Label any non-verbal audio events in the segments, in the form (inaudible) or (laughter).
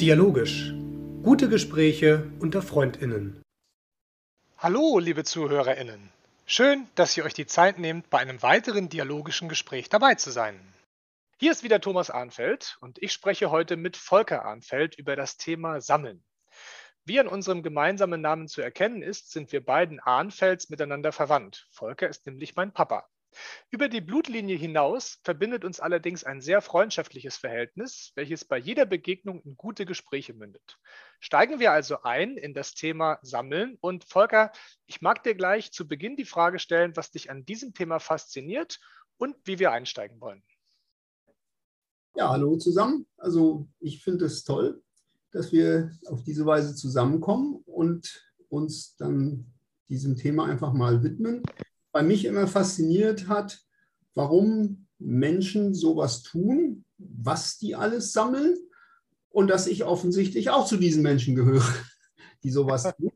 Dialogisch. Gute Gespräche unter Freundinnen. Hallo, liebe Zuhörerinnen. Schön, dass ihr euch die Zeit nehmt, bei einem weiteren dialogischen Gespräch dabei zu sein. Hier ist wieder Thomas Arnfeld und ich spreche heute mit Volker Arnfeld über das Thema Sammeln. Wie an unserem gemeinsamen Namen zu erkennen ist, sind wir beiden Arnfelds miteinander verwandt. Volker ist nämlich mein Papa. Über die Blutlinie hinaus verbindet uns allerdings ein sehr freundschaftliches Verhältnis, welches bei jeder Begegnung in gute Gespräche mündet. Steigen wir also ein in das Thema Sammeln. Und Volker, ich mag dir gleich zu Beginn die Frage stellen, was dich an diesem Thema fasziniert und wie wir einsteigen wollen. Ja, hallo zusammen. Also ich finde es toll, dass wir auf diese Weise zusammenkommen und uns dann diesem Thema einfach mal widmen bei mich immer fasziniert hat, warum Menschen sowas tun, was die alles sammeln und dass ich offensichtlich auch zu diesen Menschen gehöre, (laughs) die sowas (laughs) tun.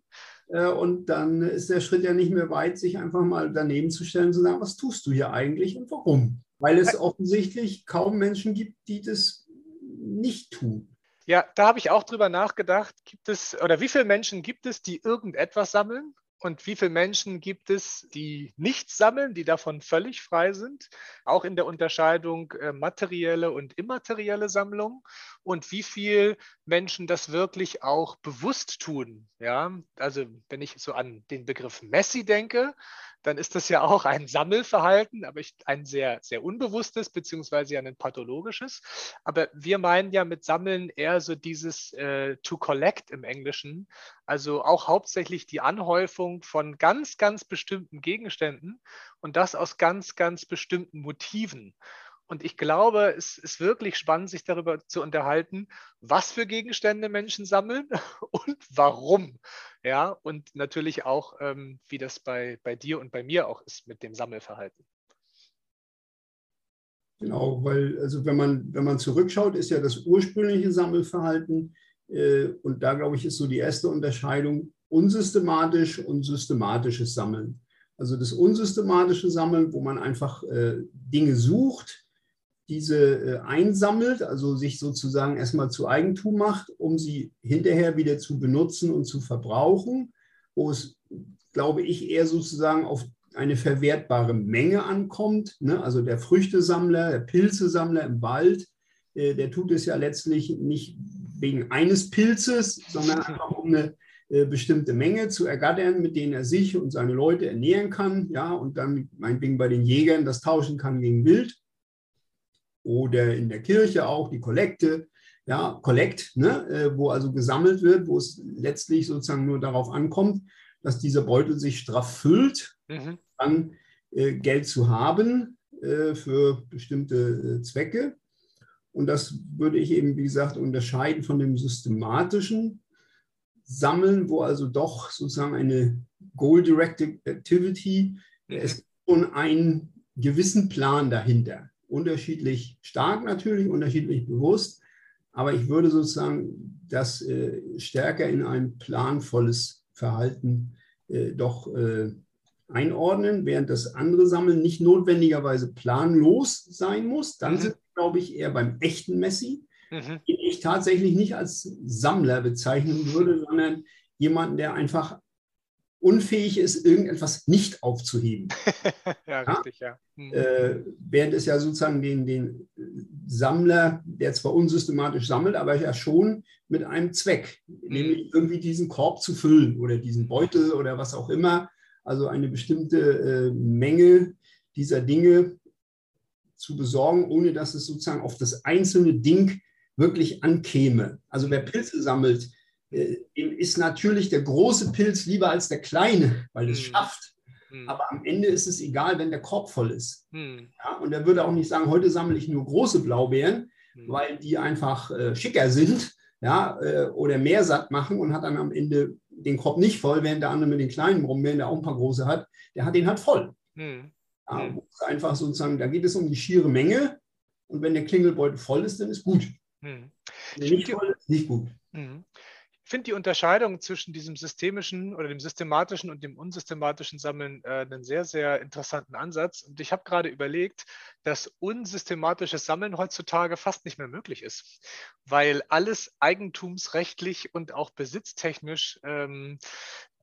Äh, und dann ist der Schritt ja nicht mehr weit, sich einfach mal daneben zu stellen und zu sagen, was tust du hier eigentlich und warum? Weil es offensichtlich kaum Menschen gibt, die das nicht tun. Ja, da habe ich auch drüber nachgedacht. Gibt es oder wie viele Menschen gibt es, die irgendetwas sammeln? Und wie viele Menschen gibt es, die nichts sammeln, die davon völlig frei sind? Auch in der Unterscheidung äh, materielle und immaterielle Sammlung. Und wie viele Menschen das wirklich auch bewusst tun? Ja, also wenn ich so an den Begriff Messi denke, dann ist das ja auch ein Sammelverhalten, aber ein sehr, sehr unbewusstes, beziehungsweise ja ein pathologisches. Aber wir meinen ja mit Sammeln eher so dieses äh, to collect im Englischen, also auch hauptsächlich die Anhäufung von ganz, ganz bestimmten Gegenständen und das aus ganz, ganz bestimmten Motiven. Und ich glaube, es ist wirklich spannend, sich darüber zu unterhalten, was für Gegenstände Menschen sammeln (laughs) und warum. Ja, und natürlich auch, ähm, wie das bei, bei dir und bei mir auch ist mit dem Sammelverhalten. Genau, weil also wenn man, wenn man zurückschaut, ist ja das ursprüngliche Sammelverhalten, äh, und da glaube ich, ist so die erste Unterscheidung unsystematisch und systematisches Sammeln. Also das unsystematische Sammeln, wo man einfach äh, Dinge sucht, diese äh, einsammelt, also sich sozusagen erstmal zu Eigentum macht, um sie hinterher wieder zu benutzen und zu verbrauchen, wo es, glaube ich, eher sozusagen auf eine verwertbare Menge ankommt. Ne? Also der Früchtesammler, der Pilzesammler im Wald, äh, der tut es ja letztlich nicht wegen eines Pilzes, sondern (laughs) einfach um eine äh, bestimmte Menge zu ergattern, mit denen er sich und seine Leute ernähren kann, ja, und dann meinetwegen bei den Jägern das tauschen kann gegen Wild oder in der Kirche auch die Kollekte, ja, Kollekt, ne, äh, wo also gesammelt wird, wo es letztlich sozusagen nur darauf ankommt, dass dieser Beutel sich straff füllt, mhm. dann äh, Geld zu haben äh, für bestimmte äh, Zwecke. Und das würde ich eben, wie gesagt, unterscheiden von dem systematischen Sammeln, wo also doch sozusagen eine Goal-Directed Activity, mhm. es gibt schon einen gewissen Plan dahinter unterschiedlich stark natürlich, unterschiedlich bewusst, aber ich würde sozusagen das äh, stärker in ein planvolles Verhalten äh, doch äh, einordnen, während das andere Sammeln nicht notwendigerweise planlos sein muss. Dann mhm. sind wir, glaube ich, eher beim echten Messi, mhm. den ich tatsächlich nicht als Sammler bezeichnen würde, sondern jemanden, der einfach unfähig ist, irgendetwas nicht aufzuheben. (laughs) ja, richtig, ja. Hm. Äh, während es ja sozusagen den, den Sammler, der zwar unsystematisch sammelt, aber ja schon mit einem Zweck, hm. nämlich irgendwie diesen Korb zu füllen oder diesen Beutel oder was auch immer, also eine bestimmte äh, Menge dieser Dinge zu besorgen, ohne dass es sozusagen auf das einzelne Ding wirklich ankäme. Also wer Pilze sammelt, ist natürlich der große Pilz lieber als der kleine, weil es hm. schafft. Hm. Aber am Ende ist es egal, wenn der Korb voll ist. Hm. Ja, und er würde auch nicht sagen, heute sammle ich nur große Blaubeeren, weil die einfach äh, schicker sind ja, äh, oder mehr satt machen und hat dann am Ende den Korb nicht voll, während der andere mit den kleinen rumbeeren, der auch ein paar große hat, der hat den halt voll. Hm. Ja, einfach sozusagen, da geht es um die schiere Menge und wenn der Klingelbeutel voll ist, dann ist gut. Wenn nicht voll ist, nicht gut. Ich finde die Unterscheidung zwischen diesem systemischen oder dem systematischen und dem unsystematischen Sammeln äh, einen sehr, sehr interessanten Ansatz. Und ich habe gerade überlegt, dass unsystematisches Sammeln heutzutage fast nicht mehr möglich ist, weil alles eigentumsrechtlich und auch besitztechnisch ähm,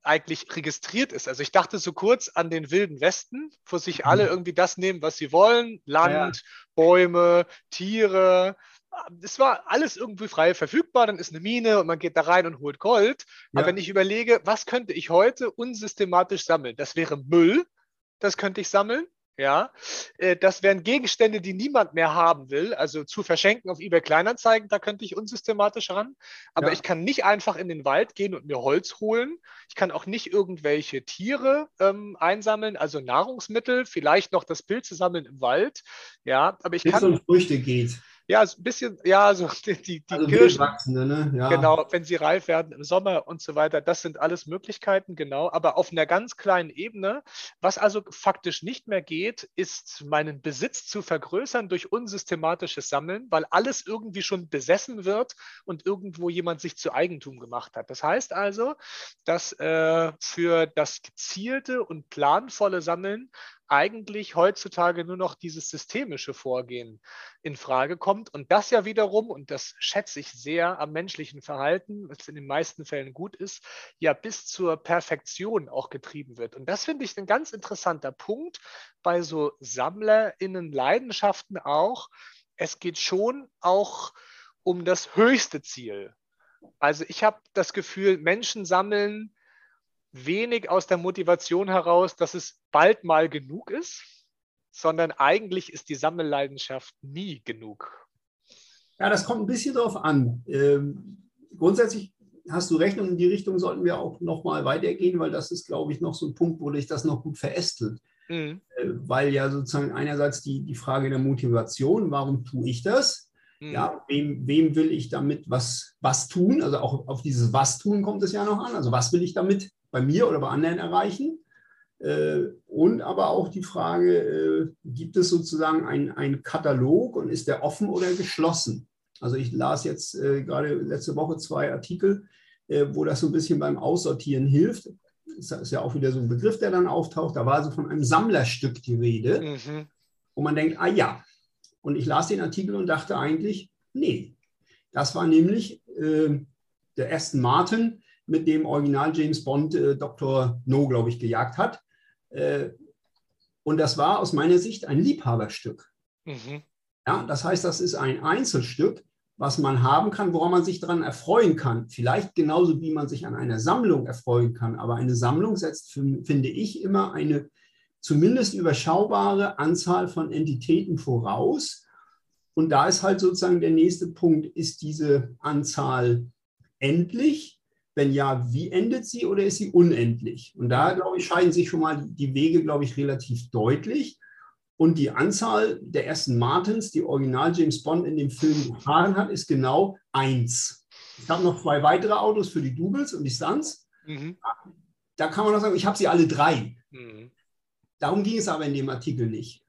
eigentlich registriert ist. Also ich dachte so kurz an den Wilden Westen, wo sich alle mhm. irgendwie das nehmen, was sie wollen. Land, ja. Bäume, Tiere. Es war alles irgendwie frei verfügbar, dann ist eine Mine und man geht da rein und holt Gold. Ja. Aber wenn ich überlege, was könnte ich heute unsystematisch sammeln? Das wäre Müll, das könnte ich sammeln. Ja, äh, das wären Gegenstände, die niemand mehr haben will, also zu verschenken auf eBay Kleinanzeigen, da könnte ich unsystematisch ran. Aber ja. ich kann nicht einfach in den Wald gehen und mir Holz holen. Ich kann auch nicht irgendwelche Tiere ähm, einsammeln, also Nahrungsmittel, vielleicht noch das Pilze sammeln im Wald. Ja, aber ich Bis kann. um Früchte geht. Ja, ein bisschen, ja, so die, (laughs) die, die also Kirschen. Ne? Ja. Genau, wenn sie reif werden im Sommer und so weiter, das sind alles Möglichkeiten, genau. Aber auf einer ganz kleinen Ebene, was also faktisch nicht mehr geht, ist meinen Besitz zu vergrößern durch unsystematisches Sammeln, weil alles irgendwie schon besessen wird und irgendwo jemand sich zu Eigentum gemacht hat. Das heißt also, dass äh, für das gezielte und planvolle Sammeln eigentlich heutzutage nur noch dieses systemische Vorgehen in Frage kommt. Und das ja wiederum, und das schätze ich sehr am menschlichen Verhalten, was in den meisten Fällen gut ist, ja bis zur Perfektion auch getrieben wird. Und das finde ich ein ganz interessanter Punkt bei so SammlerInnen Leidenschaften auch. Es geht schon auch um das höchste Ziel. Also ich habe das Gefühl, Menschen sammeln wenig aus der Motivation heraus, dass es bald mal genug ist, sondern eigentlich ist die Sammelleidenschaft nie genug. Ja, das kommt ein bisschen darauf an. Ähm, grundsätzlich hast du recht und in die Richtung sollten wir auch noch mal weitergehen, weil das ist, glaube ich, noch so ein Punkt, wo dich das noch gut verästelt. Mhm. Äh, weil ja sozusagen einerseits die, die Frage der Motivation, warum tue ich das? Mhm. Ja, wem, wem will ich damit was, was tun? Also auch auf dieses Was tun kommt es ja noch an. Also was will ich damit bei mir oder bei anderen erreichen? Äh, und aber auch die Frage, äh, gibt es sozusagen einen Katalog und ist der offen oder geschlossen? Also ich las jetzt äh, gerade letzte Woche zwei Artikel, wo das so ein bisschen beim Aussortieren hilft. Das ist ja auch wieder so ein Begriff, der dann auftaucht. Da war also von einem Sammlerstück die Rede, mhm. wo man denkt, ah ja. Und ich las den Artikel und dachte eigentlich, nee. Das war nämlich äh, der Aston Martin, mit dem Original James Bond äh, Dr. No, glaube ich, gejagt hat. Äh, und das war aus meiner Sicht ein Liebhaberstück. Mhm. Ja, das heißt, das ist ein Einzelstück, was man haben kann, woran man sich daran erfreuen kann. Vielleicht genauso wie man sich an einer Sammlung erfreuen kann. Aber eine Sammlung setzt, finde ich, immer eine zumindest überschaubare Anzahl von Entitäten voraus. Und da ist halt sozusagen der nächste Punkt, ist diese Anzahl endlich? Wenn ja, wie endet sie oder ist sie unendlich? Und da, glaube ich, scheiden sich schon mal die Wege, glaube ich, relativ deutlich. Und die Anzahl der ersten Martins, die Original James Bond in dem Film gefahren hat, ist genau eins. Ich habe noch zwei weitere Autos für die Doubles und die Stunts. Mhm. Da kann man noch sagen, ich habe sie alle drei. Mhm. Darum ging es aber in dem Artikel nicht.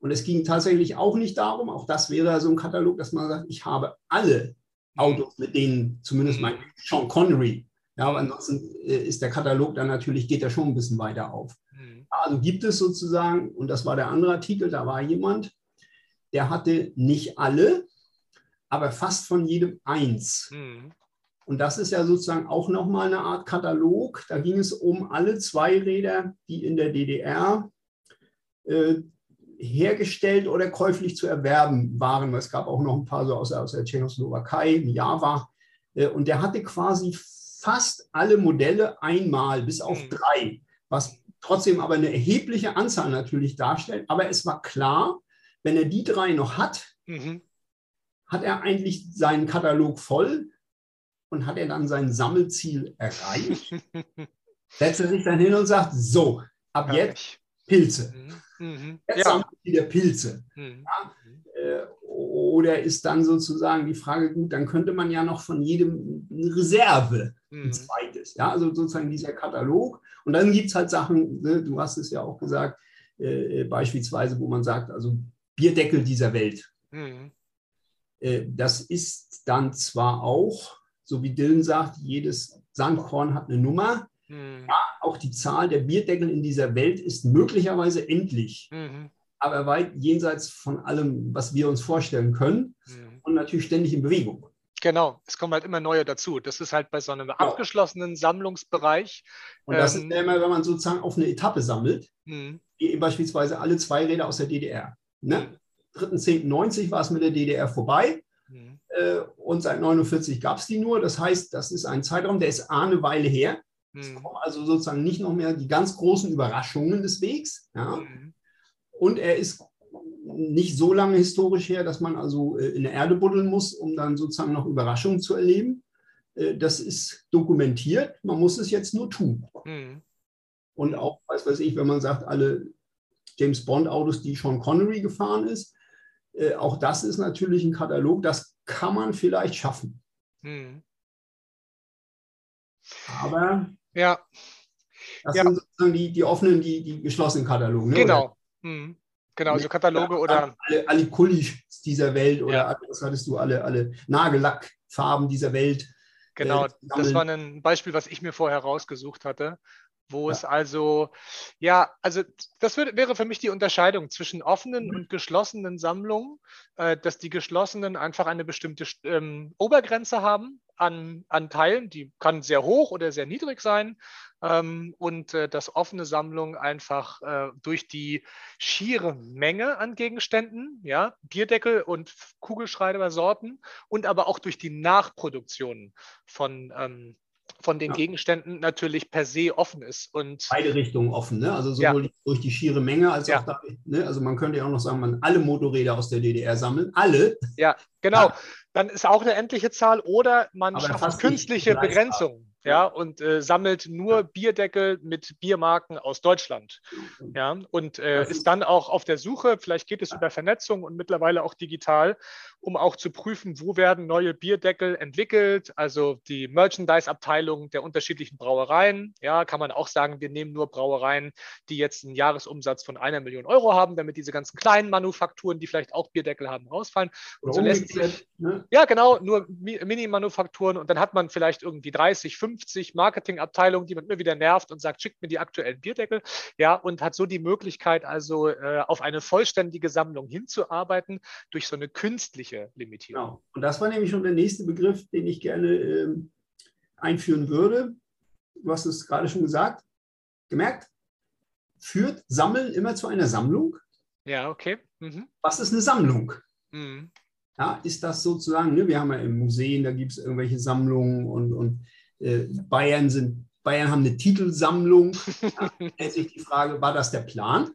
Und es ging tatsächlich auch nicht darum, auch das wäre so ein Katalog, dass man sagt, ich habe alle Autos, mit denen zumindest mein Sean Connery. Ja, aber ansonsten äh, ist der Katalog dann natürlich, geht er schon ein bisschen weiter auf. Mhm. Also gibt es sozusagen, und das war der andere Artikel, da war jemand, der hatte nicht alle, aber fast von jedem eins. Mhm. Und das ist ja sozusagen auch nochmal eine Art Katalog. Da ging es um alle Zweiräder, die in der DDR äh, hergestellt oder käuflich zu erwerben waren. Es gab auch noch ein paar so aus, aus der Tschechoslowakei, Java. Äh, und der hatte quasi fast alle Modelle einmal, bis auf mhm. drei, was trotzdem aber eine erhebliche Anzahl natürlich darstellt. Aber es war klar, wenn er die drei noch hat, mhm. hat er eigentlich seinen Katalog voll und hat er dann sein Sammelziel erreicht. (laughs) setzt er sich dann hin und sagt, so, ab jetzt Pilze. Mhm. Mhm. Jetzt ja. wieder Pilze. Mhm. Ja? Äh, oder ist dann sozusagen die Frage, gut, dann könnte man ja noch von jedem eine Reserve, mhm. ein zweites. Ja, also sozusagen dieser Katalog. Und dann gibt es halt Sachen, ne, du hast es ja auch gesagt, äh, beispielsweise, wo man sagt, also Bierdeckel dieser Welt. Mhm. Äh, das ist dann zwar auch so wie Dylan sagt, jedes Sandkorn hat eine Nummer. Mhm. Ja, auch die Zahl der Bierdeckel in dieser Welt ist möglicherweise endlich, mhm. aber weit jenseits von allem, was wir uns vorstellen können mhm. und natürlich ständig in Bewegung. Genau, es kommen halt immer neue dazu. Das ist halt bei so einem genau. abgeschlossenen Sammlungsbereich. Und das ähm, ist ja immer, wenn man sozusagen auf eine Etappe sammelt, mhm. wie beispielsweise alle zwei Räder aus der DDR. Ne? 3.10.90 war es mit der DDR vorbei. Mhm. Äh, und seit 49 gab es die nur. Das heißt, das ist ein Zeitraum, der ist eine Weile her. Es mhm. kommen also sozusagen nicht noch mehr die ganz großen Überraschungen des Wegs. Ja? Mhm. Und er ist nicht so lange historisch her, dass man also äh, in der Erde buddeln muss, um dann sozusagen noch Überraschungen zu erleben. Äh, das ist dokumentiert, man muss es jetzt nur tun. Mhm. Und auch, was weiß ich, wenn man sagt, alle James Bond-Autos, die Sean Connery gefahren ist, äh, auch das ist natürlich ein Katalog, das kann man vielleicht schaffen. Mhm. Aber ja. das ja. sind sozusagen die, die offenen, die, die geschlossenen Kataloge. Ne? Genau. Mhm. Genau, so Kataloge ja, oder. Alle, alle Kulis dieser Welt oder ja. was hattest du, alle, alle Nagellackfarben dieser Welt. Genau, äh, das war ein Beispiel, was ich mir vorher rausgesucht hatte wo ja. es also, ja, also das würde, wäre für mich die Unterscheidung zwischen offenen mhm. und geschlossenen Sammlungen, äh, dass die geschlossenen einfach eine bestimmte ähm, Obergrenze haben an, an Teilen, die kann sehr hoch oder sehr niedrig sein ähm, und äh, dass offene Sammlungen einfach äh, durch die schiere Menge an Gegenständen, ja, Bierdeckel und Kugelschreiber-Sorten und aber auch durch die Nachproduktion von ähm, von den ja. Gegenständen natürlich per se offen ist. Und Beide Richtungen offen, ne? also sowohl ja. durch die schiere Menge als ja. auch da, ne? also man könnte ja auch noch sagen, man alle Motorräder aus der DDR sammeln, alle. Ja, genau. Dann ist auch eine endliche Zahl oder man Aber schafft künstliche Begrenzungen ja, und äh, sammelt nur Bierdeckel mit Biermarken aus Deutschland. Ja, und äh, ist dann auch auf der Suche, vielleicht geht es über Vernetzung und mittlerweile auch digital, um auch zu prüfen, wo werden neue Bierdeckel entwickelt, also die Merchandise-Abteilung der unterschiedlichen Brauereien. Ja, kann man auch sagen, wir nehmen nur Brauereien, die jetzt einen Jahresumsatz von einer Million Euro haben, damit diese ganzen kleinen Manufakturen, die vielleicht auch Bierdeckel haben, rausfallen. Und so lässt sich, ne? ja, genau, nur Mini-Manufakturen und dann hat man vielleicht irgendwie 30, 50 50 Marketingabteilungen, die man immer wieder nervt und sagt, schickt mir die aktuellen Bierdeckel. Ja, und hat so die Möglichkeit, also äh, auf eine vollständige Sammlung hinzuarbeiten durch so eine künstliche Limitierung. Genau. Und das war nämlich schon der nächste Begriff, den ich gerne äh, einführen würde. Du hast es gerade schon gesagt, gemerkt, führt Sammeln immer zu einer Sammlung? Ja, okay. Mhm. Was ist eine Sammlung? Mhm. Ja, ist das sozusagen, ne, wir haben ja im Museum, da gibt es irgendwelche Sammlungen und, und äh, Bayern sind Bayern haben eine Titelsammlung. (laughs) Ja, stellt sich die Frage, war das der Plan?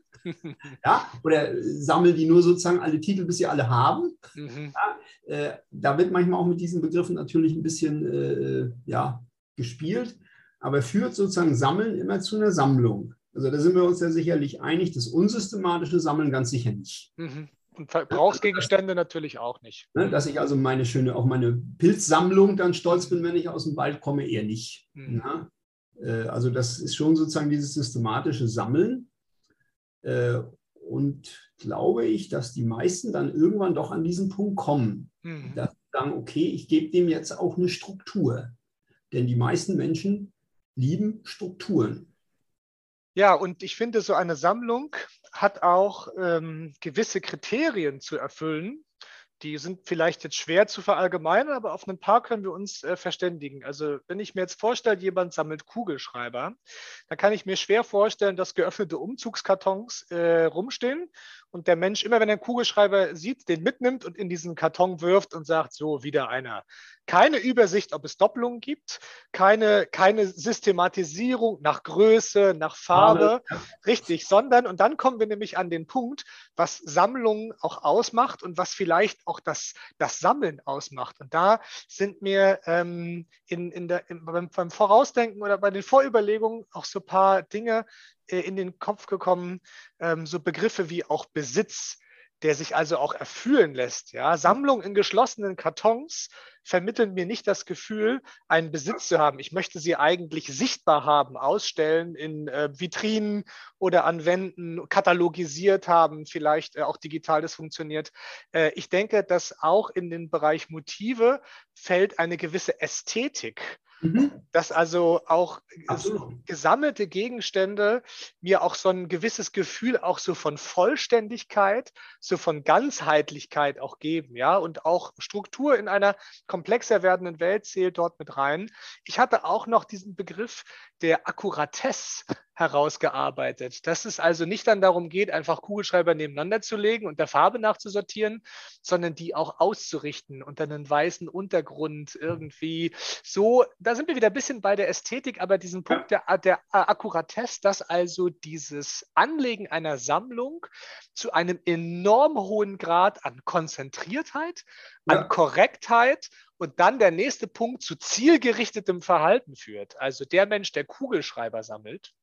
Ja, oder sammeln die nur sozusagen alle Titel, bis sie alle haben? Mhm. Ja, äh, da wird manchmal auch mit diesen Begriffen natürlich ein bisschen äh, ja, gespielt, aber führt sozusagen Sammeln immer zu einer Sammlung. Also da sind wir uns ja sicherlich einig, das unsystematische Sammeln ganz sicher nicht. Mhm. Und Verbrauchsgegenstände natürlich auch nicht. Ne, dass ich also meine schöne, auch meine Pilzsammlung dann stolz bin, wenn ich aus dem Wald komme, eher nicht. Mhm. Äh, also das ist schon sozusagen dieses systematische Sammeln. Äh, und glaube ich, dass die meisten dann irgendwann doch an diesen Punkt kommen, mhm. dass sie sagen, okay, ich gebe dem jetzt auch eine Struktur. Denn die meisten Menschen lieben Strukturen. Ja, und ich finde, so eine Sammlung hat auch ähm, gewisse Kriterien zu erfüllen. Die sind vielleicht jetzt schwer zu verallgemeinern, aber auf ein paar können wir uns äh, verständigen. Also wenn ich mir jetzt vorstelle, jemand sammelt Kugelschreiber, dann kann ich mir schwer vorstellen, dass geöffnete Umzugskartons äh, rumstehen und der Mensch immer, wenn er einen Kugelschreiber sieht, den mitnimmt und in diesen Karton wirft und sagt, so wieder einer keine Übersicht, ob es Doppelungen gibt, keine, keine Systematisierung nach Größe, nach Farbe, ja. richtig, sondern, und dann kommen wir nämlich an den Punkt, was Sammlungen auch ausmacht und was vielleicht auch das, das Sammeln ausmacht. Und da sind mir ähm, in, in der, in, beim, beim Vorausdenken oder bei den Vorüberlegungen auch so ein paar Dinge in den Kopf gekommen, ähm, so Begriffe wie auch Besitz, der sich also auch erfühlen lässt. Ja? Sammlung in geschlossenen Kartons vermitteln mir nicht das Gefühl, einen Besitz zu haben. Ich möchte sie eigentlich sichtbar haben, ausstellen in äh, Vitrinen oder an Wänden, katalogisiert haben, vielleicht äh, auch digital das funktioniert. Äh, ich denke, dass auch in den Bereich Motive fällt eine gewisse Ästhetik Mhm. Dass also auch Absolut. gesammelte Gegenstände mir auch so ein gewisses Gefühl auch so von Vollständigkeit, so von Ganzheitlichkeit auch geben, ja, und auch Struktur in einer komplexer werdenden Welt zählt dort mit rein. Ich hatte auch noch diesen Begriff der Akkuratesse herausgearbeitet. Dass es also nicht dann darum geht, einfach Kugelschreiber nebeneinander zu legen und der Farbe nachzusortieren, sondern die auch auszurichten unter einen weißen Untergrund irgendwie so. Da sind wir wieder ein bisschen bei der Ästhetik, aber diesen Punkt der, der Akkuratesse, dass also dieses Anlegen einer Sammlung zu einem enorm hohen Grad an Konzentriertheit, an ja. Korrektheit und dann der nächste Punkt zu zielgerichtetem Verhalten führt. Also der Mensch, der Kugelschreiber sammelt,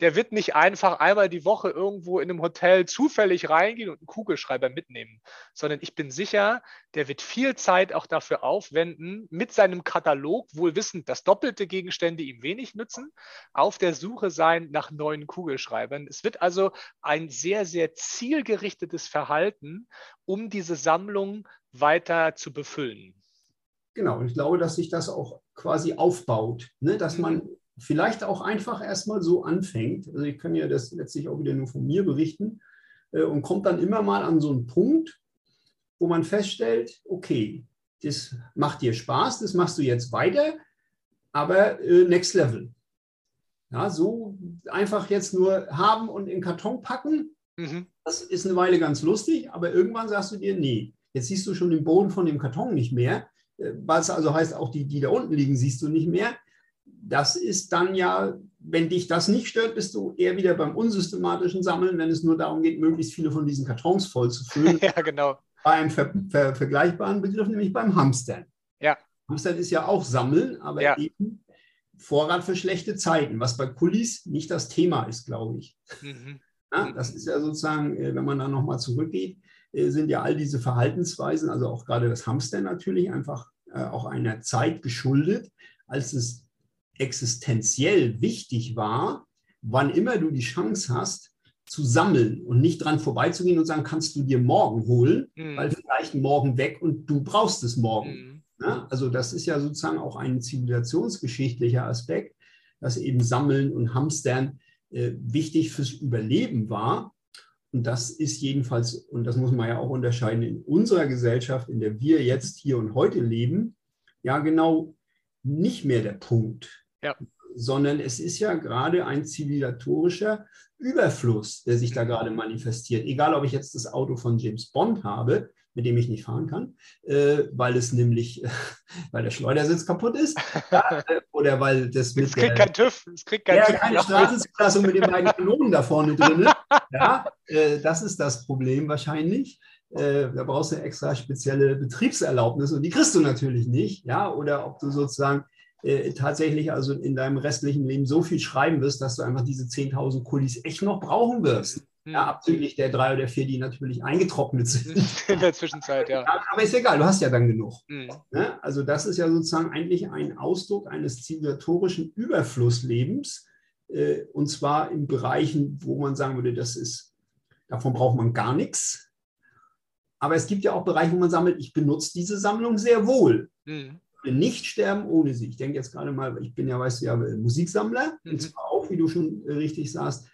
der wird nicht einfach einmal die Woche irgendwo in einem Hotel zufällig reingehen und einen Kugelschreiber mitnehmen, sondern ich bin sicher, der wird viel Zeit auch dafür aufwenden, mit seinem Katalog, wohl wissend, dass doppelte Gegenstände ihm wenig nützen, auf der Suche sein nach neuen Kugelschreibern. Es wird also ein sehr, sehr zielgerichtetes Verhalten, um diese Sammlung weiter zu befüllen. Genau, und ich glaube, dass sich das auch quasi aufbaut, ne? dass man mhm. vielleicht auch einfach erstmal so anfängt. Also ich kann ja das letztlich auch wieder nur von mir berichten äh, und kommt dann immer mal an so einen Punkt, wo man feststellt, okay, das macht dir Spaß, das machst du jetzt weiter, aber äh, next level. Ja, so einfach jetzt nur haben und in Karton packen, mhm. das ist eine Weile ganz lustig, aber irgendwann sagst du dir, nee, jetzt siehst du schon den Boden von dem Karton nicht mehr was also heißt, auch die, die da unten liegen, siehst du nicht mehr. Das ist dann ja, wenn dich das nicht stört, bist du eher wieder beim unsystematischen Sammeln, wenn es nur darum geht, möglichst viele von diesen Kartons voll zu füllen. (laughs) ja, genau. Bei einem ver ver vergleichbaren Begriff, nämlich beim Hamstern. Ja. Hamstern ist ja auch Sammeln, aber ja. eben Vorrat für schlechte Zeiten, was bei Kulis nicht das Thema ist, glaube ich. Mhm. Ja, das ist ja sozusagen, äh, wenn man da nochmal zurückgeht, sind ja all diese Verhaltensweisen, also auch gerade das Hamster natürlich, einfach äh, auch einer Zeit geschuldet, als es existenziell wichtig war, wann immer du die Chance hast, zu sammeln und nicht dran vorbeizugehen und sagen, kannst du dir morgen holen, mhm. weil vielleicht morgen weg und du brauchst es morgen. Mhm. Ja, also das ist ja sozusagen auch ein zivilisationsgeschichtlicher Aspekt, dass eben Sammeln und Hamstern äh, wichtig fürs Überleben war. Und das ist jedenfalls, und das muss man ja auch unterscheiden, in unserer Gesellschaft, in der wir jetzt hier und heute leben, ja genau nicht mehr der Punkt. Ja. Sondern es ist ja gerade ein zivilisatorischer Überfluss, der sich da gerade manifestiert. Egal, ob ich jetzt das Auto von James Bond habe, mit dem ich nicht fahren kann, äh, weil es nämlich, (laughs) weil der Schleudersitz kaputt ist, (laughs) ja, äh, oder weil das mit es kriegt kein TÜV, es kriegt kein ja, TÜV keine Straßenzulassung mit den beiden (laughs) Kanonen da vorne drin. Ja, äh, das ist das Problem wahrscheinlich. Äh, da brauchst du eine extra spezielle Betriebserlaubnis und die kriegst du natürlich nicht, ja, oder ob du sozusagen äh, tatsächlich also in deinem restlichen Leben so viel schreiben wirst, dass du einfach diese 10.000 Kulis echt noch brauchen wirst. Ja, hm. abzüglich der drei oder vier, die natürlich eingetrocknet sind. (laughs) In der Zwischenzeit, ja. Aber ist egal, du hast ja dann genug. Mhm. Ne? Also das ist ja sozusagen eigentlich ein Ausdruck eines zivilisatorischen Überflusslebens. Äh, und zwar in Bereichen, wo man sagen würde, das ist, davon braucht man gar nichts. Aber es gibt ja auch Bereiche, wo man sammelt, ich benutze diese Sammlung sehr wohl. Mhm. Nicht sterben ohne sie. Ich denke jetzt gerade mal, ich bin ja, weißt du ja, Musiksammler, mhm. und zwar auch, wie du schon richtig sagst,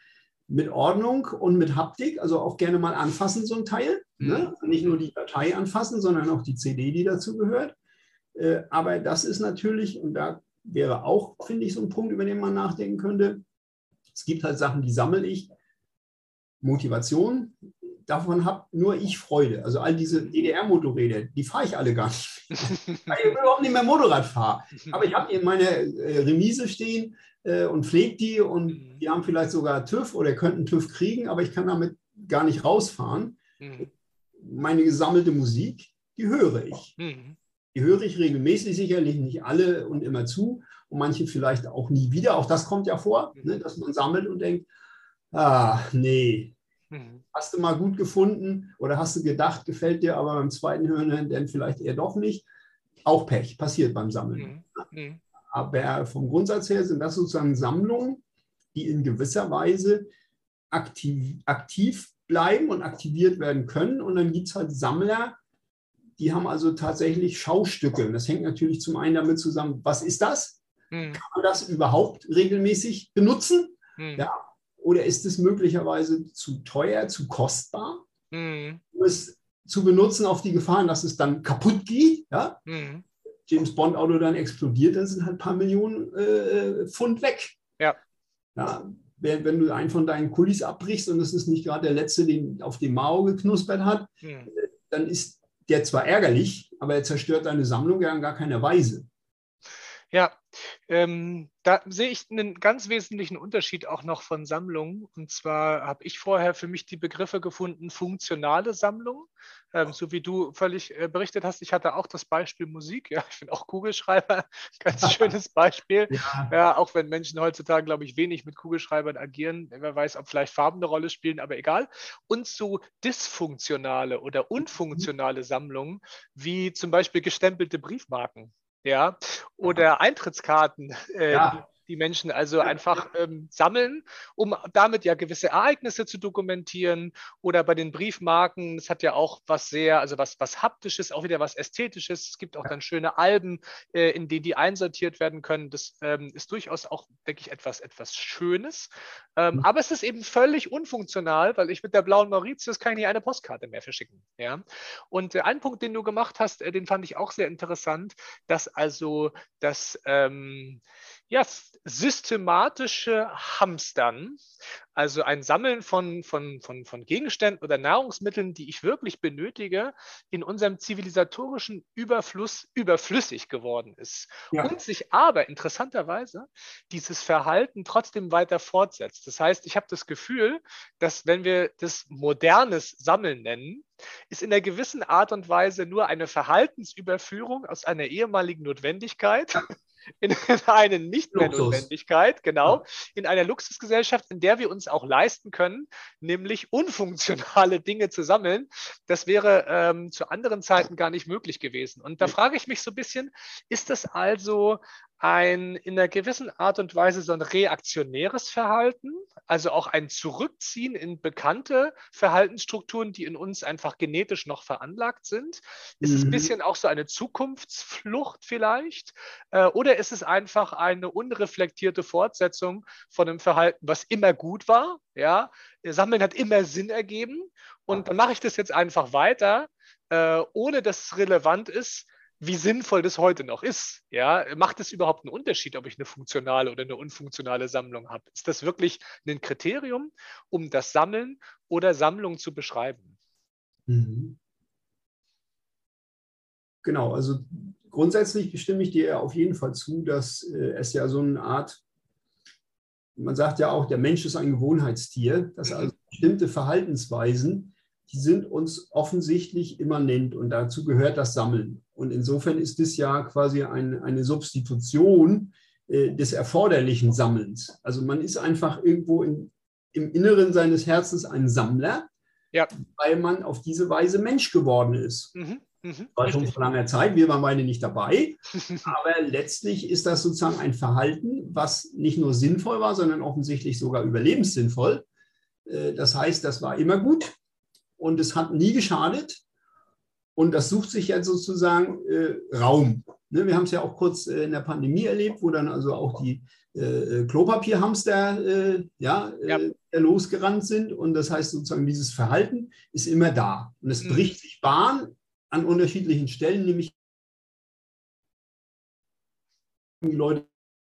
mit Ordnung und mit Haptik, also auch gerne mal anfassen, so ein Teil. Ne? Mhm. Ne? Also nicht nur die Datei anfassen, sondern auch die CD, die dazu gehört. Äh, aber das ist natürlich, und da wäre auch, finde ich, so ein Punkt, über den man nachdenken könnte. Es gibt halt Sachen, die sammle ich. Motivation, davon habe nur ich Freude. Also all diese DDR-Motorräder, die fahre ich alle gar nicht. (laughs) Weil ich überhaupt nicht mehr Motorrad fahre. Aber ich habe in meiner äh, Remise stehen äh, und pflege die und mhm. die haben vielleicht sogar TÜV oder könnten TÜV kriegen, aber ich kann damit gar nicht rausfahren. Mhm. Meine gesammelte Musik, die höre ich. Mhm. Die höre ich regelmäßig, sicherlich nicht alle und immer zu und manche vielleicht auch nie wieder. Auch das kommt ja vor, ne, dass man sammelt und denkt, ah, nee, Mhm. Hast du mal gut gefunden oder hast du gedacht, gefällt dir, aber beim zweiten Hören dann vielleicht eher doch nicht. Auch Pech, passiert beim Sammeln. Mhm. mhm. Aber vom Grundsatz her sind das sozusagen Sammlungen, die in gewisser Weise aktiv, aktiv bleiben und aktiviert werden können. Und dann gibt es halt Sammler, die haben also tatsächlich Schaustücke. Und das hängt natürlich zum einen damit zusammen, was ist das? Hm. Kann man das überhaupt regelmäßig benutzen? Hm. Ja. Oder ist es möglicherweise zu teuer, zu kostbar, hm. um es zu benutzen auf die Gefahren, dass es dann kaputt geht? Ja? Hm. James Bond Auto dann explodiert, dann sind halt ein paar Millionen äh, Pfund weg. Ja. ja wenn, wenn, du einen von deinen Kulis abbrichst und es ist nicht gerade der letzte, den auf dem Mao geknuspert hat, hm. dann ist der zwar ärgerlich, aber er zerstört deine Sammlung ja in gar keiner Weise. Ja, ähm, da sehe ich einen ganz wesentlichen Unterschied auch noch von Sammlungen. Und zwar habe ich vorher für mich die Begriffe gefunden, funktionale Sammlung. Ähm, so wie du völlig äh, berichtet hast, ich hatte auch das Beispiel Musik. Ja, ich finde auch Kugelschreiber ein (laughs) ganz schönes Beispiel. Ja. ja. auch wenn Menschen heutzutage, glaube ich, wenig mit Kugelschreibern agieren. Wer weiß, ob vielleicht Farben eine Rolle spielen, aber egal. Und so dysfunktionale oder unfunktionale Sammlungen, wie zum Beispiel gestempelte Briefmarken ja, oder Eintrittskarten, äh, ja die Menschen also einfach ähm, sammeln, um damit ja gewisse Ereignisse zu dokumentieren. Oder bei den Briefmarken, es hat ja auch was sehr, also was, was Haptisches, auch wieder was Ästhetisches. Es gibt auch dann schöne Alben, äh, in denen die einsortiert werden können. Das ähm, ist durchaus auch, denke ich, etwas, etwas Schönes. Ähm, mhm. Aber es ist eben völlig unfunktional, weil ich mit der blauen Mauritius kann ich nicht eine Postkarte mehr verschicken. Ja? Und äh, ein Punkt, den du gemacht hast, äh, den fand ich auch sehr interessant, dass also das ähm, ja, systematische Hamstern, also ein Sammeln von, von, von, von Gegenständen oder Nahrungsmitteln, die ich wirklich benötige, in unserem zivilisatorischen Überfluss überflüssig geworden ist. Ja. Und sich aber interessanterweise dieses Verhalten trotzdem weiter fortsetzt. Das heißt, ich habe das Gefühl, dass wenn wir das modernes Sammeln nennen, ist in einer gewissen Art und Weise nur eine Verhaltensüberführung aus einer ehemaligen Notwendigkeit (laughs) in eine nicht mehr Notwendigkeit, genau, in einer Luxusgesellschaft, in der wir uns auch leisten können, nämlich unfunktionale Dinge zu sammeln. Das wäre ähm, zu anderen Zeiten gar nicht möglich gewesen. Und da frage ich mich so ein bisschen, ist das also ein in einer gewissen Art und Weise so ein reaktionäres Verhalten, also auch ein Zurückziehen in bekannte Verhaltensstrukturen, die in uns einfach genetisch noch veranlagt sind? Ist mhm. es ein mhm. bisschen auch so eine Zukunftsflucht vielleicht? Äh, oder ist es einfach eine unreflektierte Fortsetzung von einem Verhalten, was immer gut war? Ja, Sammeln hat immer Sinn ergeben und dann mache ich das jetzt einfach weiter, äh, ohne dass es relevant ist, wie sinnvoll das heute noch ist. Ja, macht es überhaupt einen Unterschied, ob ich eine funktionale oder eine unfunktionale Sammlung habe? Ist das wirklich ein Kriterium, um das Sammeln oder Sammlung zu beschreiben? Mhm. Genau, also grundsätzlich stimme ich dir auf jeden Fall zu, dass äh, es ja so eine Art, man sagt ja auch, der Mensch ist ein Gewohnheitstier, dass mhm. also bestimmte Verhaltensweisen die sind uns offensichtlich immanent und dazu gehört das Sammeln. Und insofern ist es ja quasi ein, eine Substitution äh, des erforderlichen Sammelns. Also man ist einfach irgendwo in, im Inneren seines Herzens ein Sammler, ja. weil man auf diese Weise Mensch geworden ist. Mhm. Mhm, war schon vor langer Zeit, wir waren beide nicht dabei. (laughs) Aber letztlich ist das sozusagen ein Verhalten, was nicht nur sinnvoll war, sondern offensichtlich sogar überlebenssinnvoll. Äh, das heißt, das war immer gut und es hat nie geschadet. Und das sucht sich jetzt sozusagen äh, Raum. Ne, wir haben es ja auch kurz äh, in der Pandemie erlebt, wo dann also auch die äh, Klopapierhamster äh, ja, äh, ja. losgerannt sind. Und das heißt sozusagen, dieses Verhalten ist immer da. Und es mhm. bricht sich Bahn an unterschiedlichen Stellen, nämlich die Leute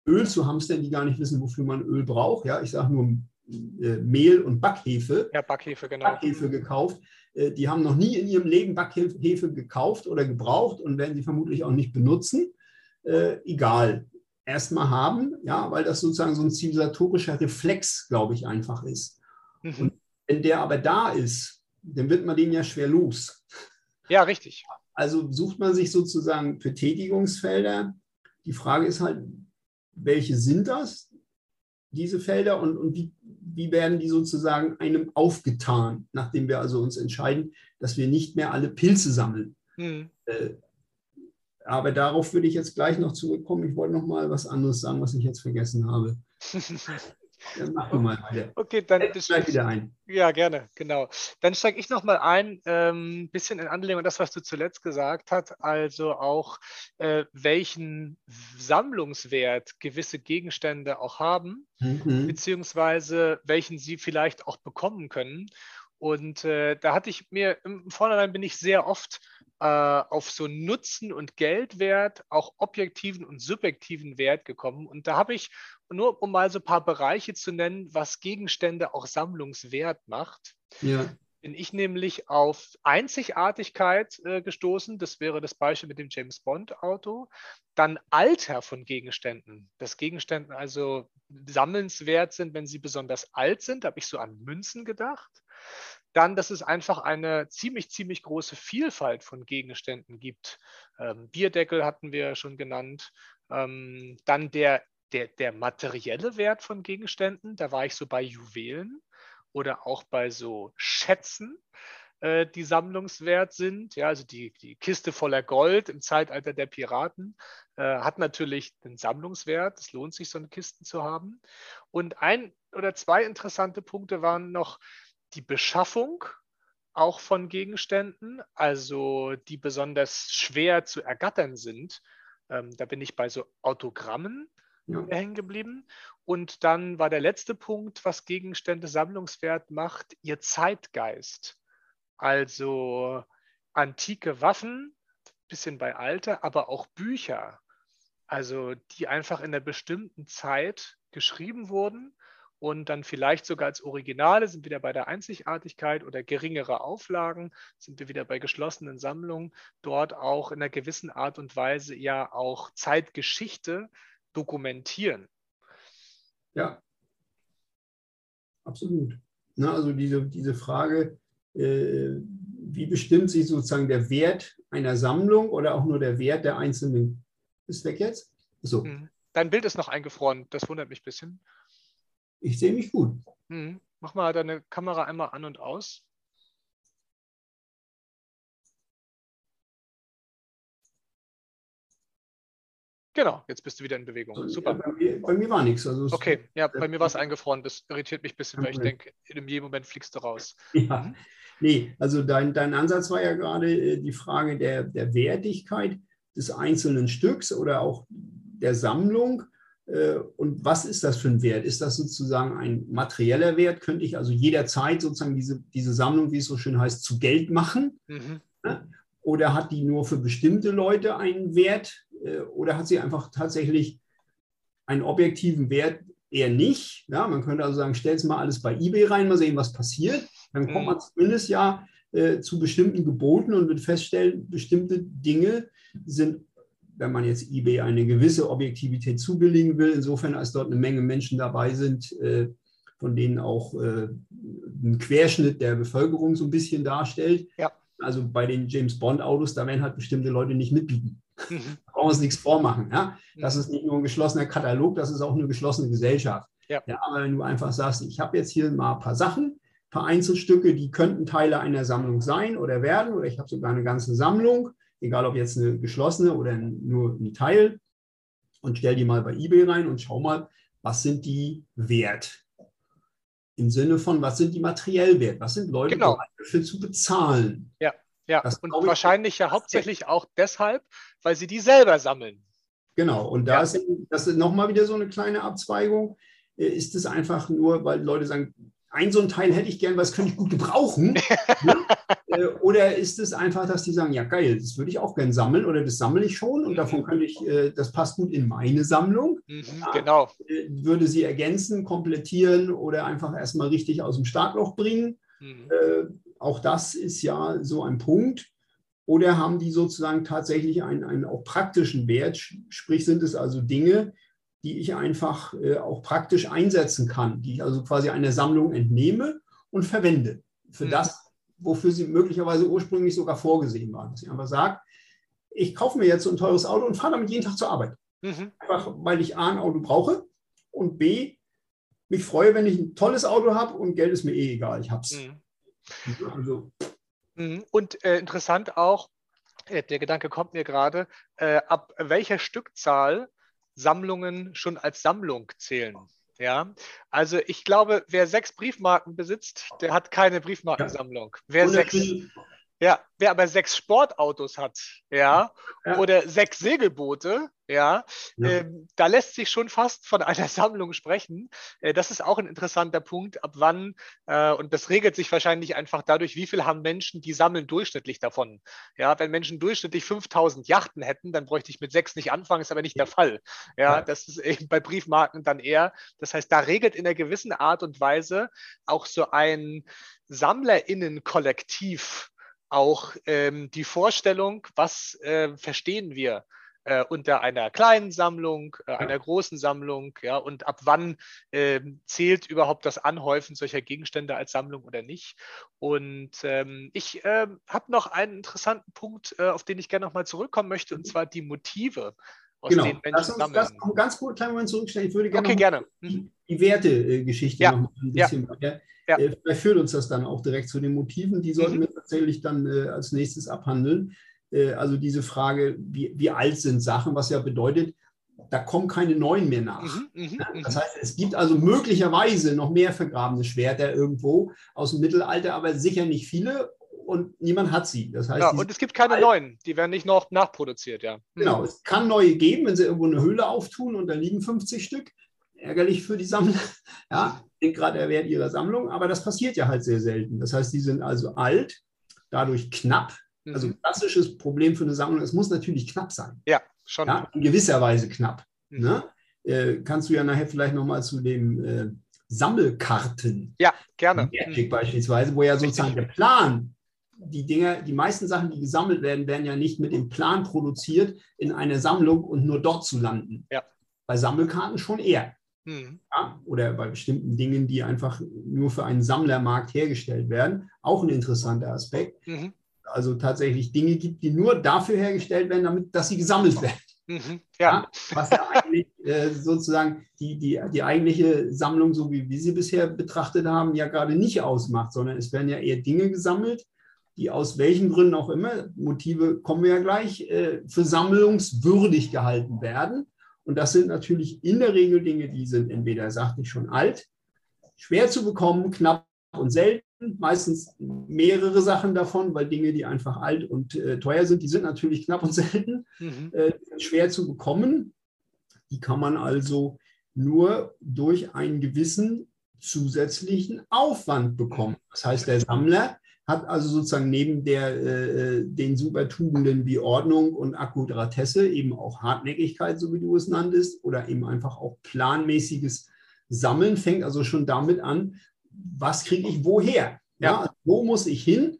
Öl zu hamstern, die gar nicht wissen, wofür man Öl braucht. Ja, ich sage nur Mehl und Backhefe. Ja, Backhefe, genau. Backhefe gekauft. Äh, die haben noch nie in ihrem Leben Backhefe gekauft oder gebraucht und werden sie vermutlich auch nicht benutzen. Äh, egal. Erstmal haben, ja, weil das sozusagen so ein zivilisatorischer Reflex, glaube ich, einfach ist. Mhm. Und wenn der aber da ist, dann wird man den ja schwer los. Ja, richtig. Also sucht man sich sozusagen Betätigungsfelder. Die Frage ist halt, welche sind das? Diese Felder und, und wie, wie werden die sozusagen einem aufgetan, nachdem wir also uns entscheiden, dass wir nicht mehr alle Pilze sammeln. Mhm. Äh, aber darauf würde ich jetzt gleich noch zurückkommen. Ich wollte noch mal was anderes sagen, was ich jetzt vergessen habe. (laughs) Dann mach mal weiter. Okay, dann gleich wieder ein. Ja, gerne, genau. Dann steige ich noch mal ein, ein ähm, bisschen in Anlehnung an das, was du zuletzt gesagt hast, also auch äh, welchen Sammlungswert gewisse Gegenstände auch haben, mhm. beziehungsweise welchen sie vielleicht auch bekommen können. Und äh, da hatte ich mir im Vornherein bin ich sehr oft äh, auf so Nutzen und Geldwert, auch objektiven und subjektiven Wert gekommen. Und da habe ich nur um mal so ein paar Bereiche zu nennen, was Gegenstände auch sammlungswert macht. Ja. Bin ich nämlich auf Einzigartigkeit äh, gestoßen. Das wäre das Beispiel mit dem James Bond Auto. Dann Alter von Gegenständen. Dass Gegenstände also sammelnswert sind, wenn sie besonders alt sind. Da habe ich so an Münzen gedacht. Dann, dass es einfach eine ziemlich, ziemlich große Vielfalt von Gegenständen gibt. Ähm, Bierdeckel hatten wir schon genannt. Ähm, dann der der, der materielle Wert von Gegenständen, da war ich so bei Juwelen oder auch bei so Schätzen, äh, die sammlungswert sind. Ja, also die, die Kiste voller Gold im Zeitalter der Piraten äh, hat natürlich einen Sammlungswert. Es lohnt sich, so eine Kiste zu haben. Und ein oder zwei interessante Punkte waren noch die Beschaffung auch von Gegenständen, also die besonders schwer zu ergattern sind. Ähm, da bin ich bei so Autogrammen ja. hängen geblieben. Und dann war der letzte Punkt, was Gegenstände sammlungswert macht, ihr Zeitgeist. Also antike Waffen, bisschen bei Alter, aber auch Bücher, also die einfach in einer bestimmten Zeit geschrieben wurden und dann vielleicht sogar als Originale sind wieder bei der Einzigartigkeit oder geringere Auflagen, sind wir wieder bei geschlossenen Sammlungen, dort auch in einer gewissen Art und Weise ja auch Zeitgeschichte dokumentieren. Ja, absolut. Na, also diese, diese Frage, äh, wie bestimmt sich sozusagen der Wert einer Sammlung oder auch nur der Wert der einzelnen, ist weg jetzt? So. Mhm. Dein Bild ist noch eingefroren, das wundert mich ein bisschen. Ich sehe mich gut. Mhm. Mach mal deine Kamera einmal an und aus. Genau, jetzt bist du wieder in Bewegung. Super. Bei mir, bei mir war nichts. Also okay, ja, bei mir war es eingefroren. Das irritiert mich ein bisschen, weil ich denke, in jedem Moment fliegst du raus. Ja, mhm. nee, also dein, dein Ansatz war ja gerade äh, die Frage der, der Wertigkeit des einzelnen Stücks oder auch der Sammlung. Äh, und was ist das für ein Wert? Ist das sozusagen ein materieller Wert? Könnte ich also jederzeit sozusagen diese, diese Sammlung, wie es so schön heißt, zu Geld machen? Mhm. Oder hat die nur für bestimmte Leute einen Wert? Äh, oder hat sie einfach tatsächlich einen objektiven Wert eher nicht? Ja, man könnte also sagen, stell es mal alles bei eBay rein, mal sehen, was passiert. Dann kommt man mhm. zumindest ja äh, zu bestimmten Geboten und wird feststellen, bestimmte Dinge sind, wenn man jetzt eBay eine gewisse Objektivität zubilligen will, insofern als dort eine Menge Menschen dabei sind, äh, von denen auch äh, ein Querschnitt der Bevölkerung so ein bisschen darstellt. Ja. Also bei den James Bond Autos, da werden halt bestimmte Leute nicht mitbieten. Mhm. Da brauchen wir uns nichts vormachen. Ja? Das mhm. ist nicht nur ein geschlossener Katalog, das ist auch eine geschlossene Gesellschaft. Ja. ja aber wenn du einfach sagst, ich habe jetzt hier mal ein paar Sachen, ein paar Einzelstücke, die könnten Teile einer Sammlung sein oder werden, oder ich habe sogar eine ganze Sammlung, egal ob jetzt eine geschlossene oder nur ein Teil, und stell die mal bei eBay rein und schau mal, was sind die wert? Im Sinne von, was sind die materiell wert? Was sind Leute genau. bereit dafür zu bezahlen? Ja. Ja, das und wahrscheinlich ja hauptsächlich auch deshalb, weil sie die selber sammeln. Genau, und da ja. ist das ist nochmal wieder so eine kleine Abzweigung. Äh, ist es einfach nur, weil Leute sagen, ein so ein Teil hätte ich gern, weil es könnte ich gut gebrauchen. (laughs) ne? Äh, oder ist es einfach, dass die sagen, ja geil, das würde ich auch gern sammeln oder das sammle ich schon und mhm. davon könnte ich, äh, das passt gut in meine Sammlung. Mhm, ja, genau. Würde sie ergänzen, komplettieren oder einfach erstmal richtig aus dem Startloch bringen. Mhm. Auch das ist ja so ein Punkt. Oder haben die sozusagen tatsächlich einen, einen auch praktischen Wert? Sprich, sind es also Dinge, die ich einfach äh, auch praktisch einsetzen kann, die ich also quasi einer Sammlung entnehme und verwende für mhm. das, wofür sie möglicherweise ursprünglich sogar vorgesehen waren. Dass ich einfach sage, ich kaufe mir jetzt so ein teures Auto und fahre damit jeden Tag zur Arbeit. Mhm. Einfach, weil ich A, ein Auto brauche und B, mich freue, wenn ich ein tolles Auto habe und Geld ist mir eh egal, ich hab's. Mhm. Also. Mhm. Und äh, interessant auch, äh, der Gedanke kommt mir gerade, äh, ab welcher Stückzahl Sammlungen schon als Sammlung zählen. Ja, also ich glaube, wer sechs Briefmarken besitzt, der hat keine Briefmarkensammlung. Wer sechs, ja, wer aber sechs Sportautos hat, ja, ja. oder sechs Segelboote, ja, ja. Äh, da lässt sich schon fast von (laughs) einer Sammlung sprechen. Äh, das ist auch ein interessanter Punkt, ab wann, äh, und das regelt sich wahrscheinlich einfach dadurch, wie viel haben Menschen, die sammeln durchschnittlich davon. Ja, wenn Menschen durchschnittlich 5000 Yachten hätten, dann bräuchte ich mit sechs nicht anfangen, ist aber nicht der Fall. Ja, ja, das ist eben bei Briefmarken dann eher. Das heißt, da regelt in einer gewissen Art und Weise auch so ein SammlerInnen-Kollektiv auch ähm, die Vorstellung, was äh, verstehen wir äh, unter einer kleinen Sammlung, äh, einer großen Sammlung, ja, und ab wann äh, zählt überhaupt das Anhäufen solcher Gegenstände als Sammlung oder nicht. Und ähm, ich ähm, habe noch einen interessanten Punkt, äh, auf den ich gerne nochmal zurückkommen möchte, und zwar die Motive. Genau. Lass uns sammeln. das noch ganz kurz kleinen Moment zurückstellen. Ich würde gerne, okay, gerne. Mhm. die Wertegeschichte ja. noch ein bisschen ja. Ja. Äh, vielleicht führt uns das dann auch direkt zu den Motiven. Die sollten mhm. wir tatsächlich dann äh, als nächstes abhandeln. Äh, also diese Frage, wie, wie alt sind Sachen, was ja bedeutet, da kommen keine neuen mehr nach. Mhm, mhm mhm. das heißt, es gibt also möglicherweise noch mehr vergrabene Schwerter irgendwo aus dem Mittelalter, aber sicher nicht viele und niemand hat sie. Das heißt, ja, und es gibt keine neuen, die werden nicht noch nachproduziert, ja. Genau, mhm. es kann neue geben, wenn sie irgendwo eine Höhle auftun und da liegen 50 Stück. Ärgerlich für die Sammler. (laughs) Ja, sind gerade der Wert ihrer Sammlung, aber das passiert ja halt sehr selten. Das heißt, die sind also alt, dadurch knapp. Also mhm. klassisches Problem für eine Sammlung, es muss natürlich knapp sein. Ja, schon. Ja, in gewisser Weise knapp. Mhm. Ne? Äh, kannst du ja nachher vielleicht nochmal zu dem äh, Sammelkarten. Ja, gerne. Magic mhm. beispielsweise, wo ja sozusagen der Plan, die Dinge, die meisten Sachen, die gesammelt werden, werden ja nicht mit dem Plan produziert, in einer Sammlung und nur dort zu landen. Ja. Bei Sammelkarten schon eher. Mhm. Ja, oder bei bestimmten Dingen, die einfach nur für einen Sammlermarkt hergestellt werden. Auch ein interessanter Aspekt. Mhm. Also tatsächlich Dinge gibt, die nur dafür hergestellt werden, damit, dass sie gesammelt werden. Mhm. Ja. ja. Was ja eigentlich äh, sozusagen die, die, die eigentliche Sammlung, so wie wir sie bisher betrachtet haben, ja gerade nicht ausmacht, sondern es werden ja eher Dinge gesammelt, die aus welchen Gründen auch immer, Motive kommen wir ja gleich, äh, für sammlungswürdig gehalten werden. Und das sind natürlich in der Regel Dinge, die sind entweder, sagte ich schon, alt, schwer zu bekommen, knapp und selten. Meistens mehrere Sachen davon, weil Dinge, die einfach alt und äh, teuer sind, die sind natürlich knapp und selten, mhm. äh, schwer zu bekommen. Die kann man also nur durch einen gewissen zusätzlichen Aufwand bekommen. Das heißt, der Sammler hat also sozusagen neben der, äh, den Supertugenden wie Ordnung und Akkuratesse eben auch Hartnäckigkeit, so wie du es nanntest, oder eben einfach auch planmäßiges Sammeln, fängt also schon damit an, was kriege ich woher? Ja, also wo muss ich hin?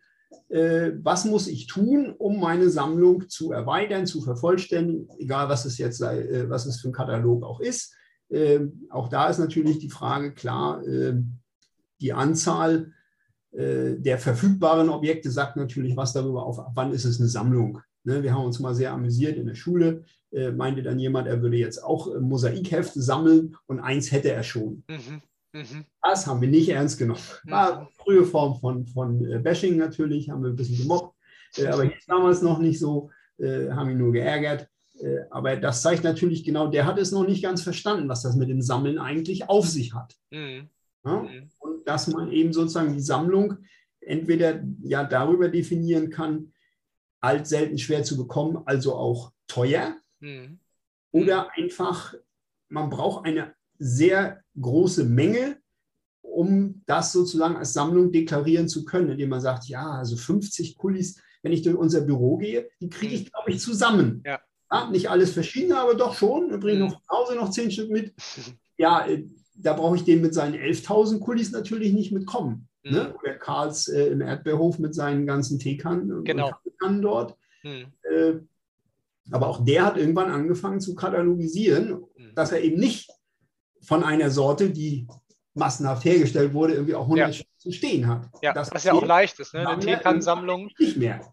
Äh, was muss ich tun, um meine Sammlung zu erweitern, zu vervollständigen, egal was es jetzt sei, äh, was es für ein Katalog auch ist. Äh, auch da ist natürlich die Frage klar, äh, die Anzahl äh, der verfügbaren Objekte sagt natürlich was darüber auf, ab wann ist es eine Sammlung. Ne, wir haben uns mal sehr amüsiert in der Schule, äh, meinte dann jemand, er würde jetzt auch äh, Mosaikhefte sammeln und eins hätte er schon. Mhm. Mhm. Das haben wir nicht ernst genommen. War eine frühe Form von, von Bashing natürlich, haben wir ein bisschen gemobbt, aber jetzt damals noch nicht so, haben ihn nur geärgert. Aber das zeigt natürlich genau, der hat es noch nicht ganz verstanden, was das mit dem Sammeln eigentlich auf sich hat. Mhm. Ja? Mhm. Und dass man eben sozusagen die Sammlung entweder ja darüber definieren kann, alt, selten, schwer zu bekommen, also auch teuer, mhm. oder einfach, man braucht eine sehr große Menge, um das sozusagen als Sammlung deklarieren zu können, indem man sagt, ja, also 50 Kulis, wenn ich durch unser Büro gehe, die kriege ich, mhm. glaube ich, zusammen. Ja. Ja, nicht alles verschiedene, aber doch schon. Wir bringen mhm. noch zu Hause noch zehn Stück mit. (laughs) Ja, äh, da brauche ich den mit seinen 11.000 Kulis natürlich nicht mitkommen. Ne? Mhm. Ne? Oder Karls äh, im Erdbeerhof mit seinen ganzen Teekannen genau. dort. Mhm. Äh, aber auch der hat irgendwann angefangen zu katalogisieren, mhm. dass er eben nicht von einer Sorte, die massenhaft hergestellt wurde, irgendwie auch 100 ja. zu stehen hat. Ja, das was ja auch leicht ist. Ne? Eine Teekannensammlung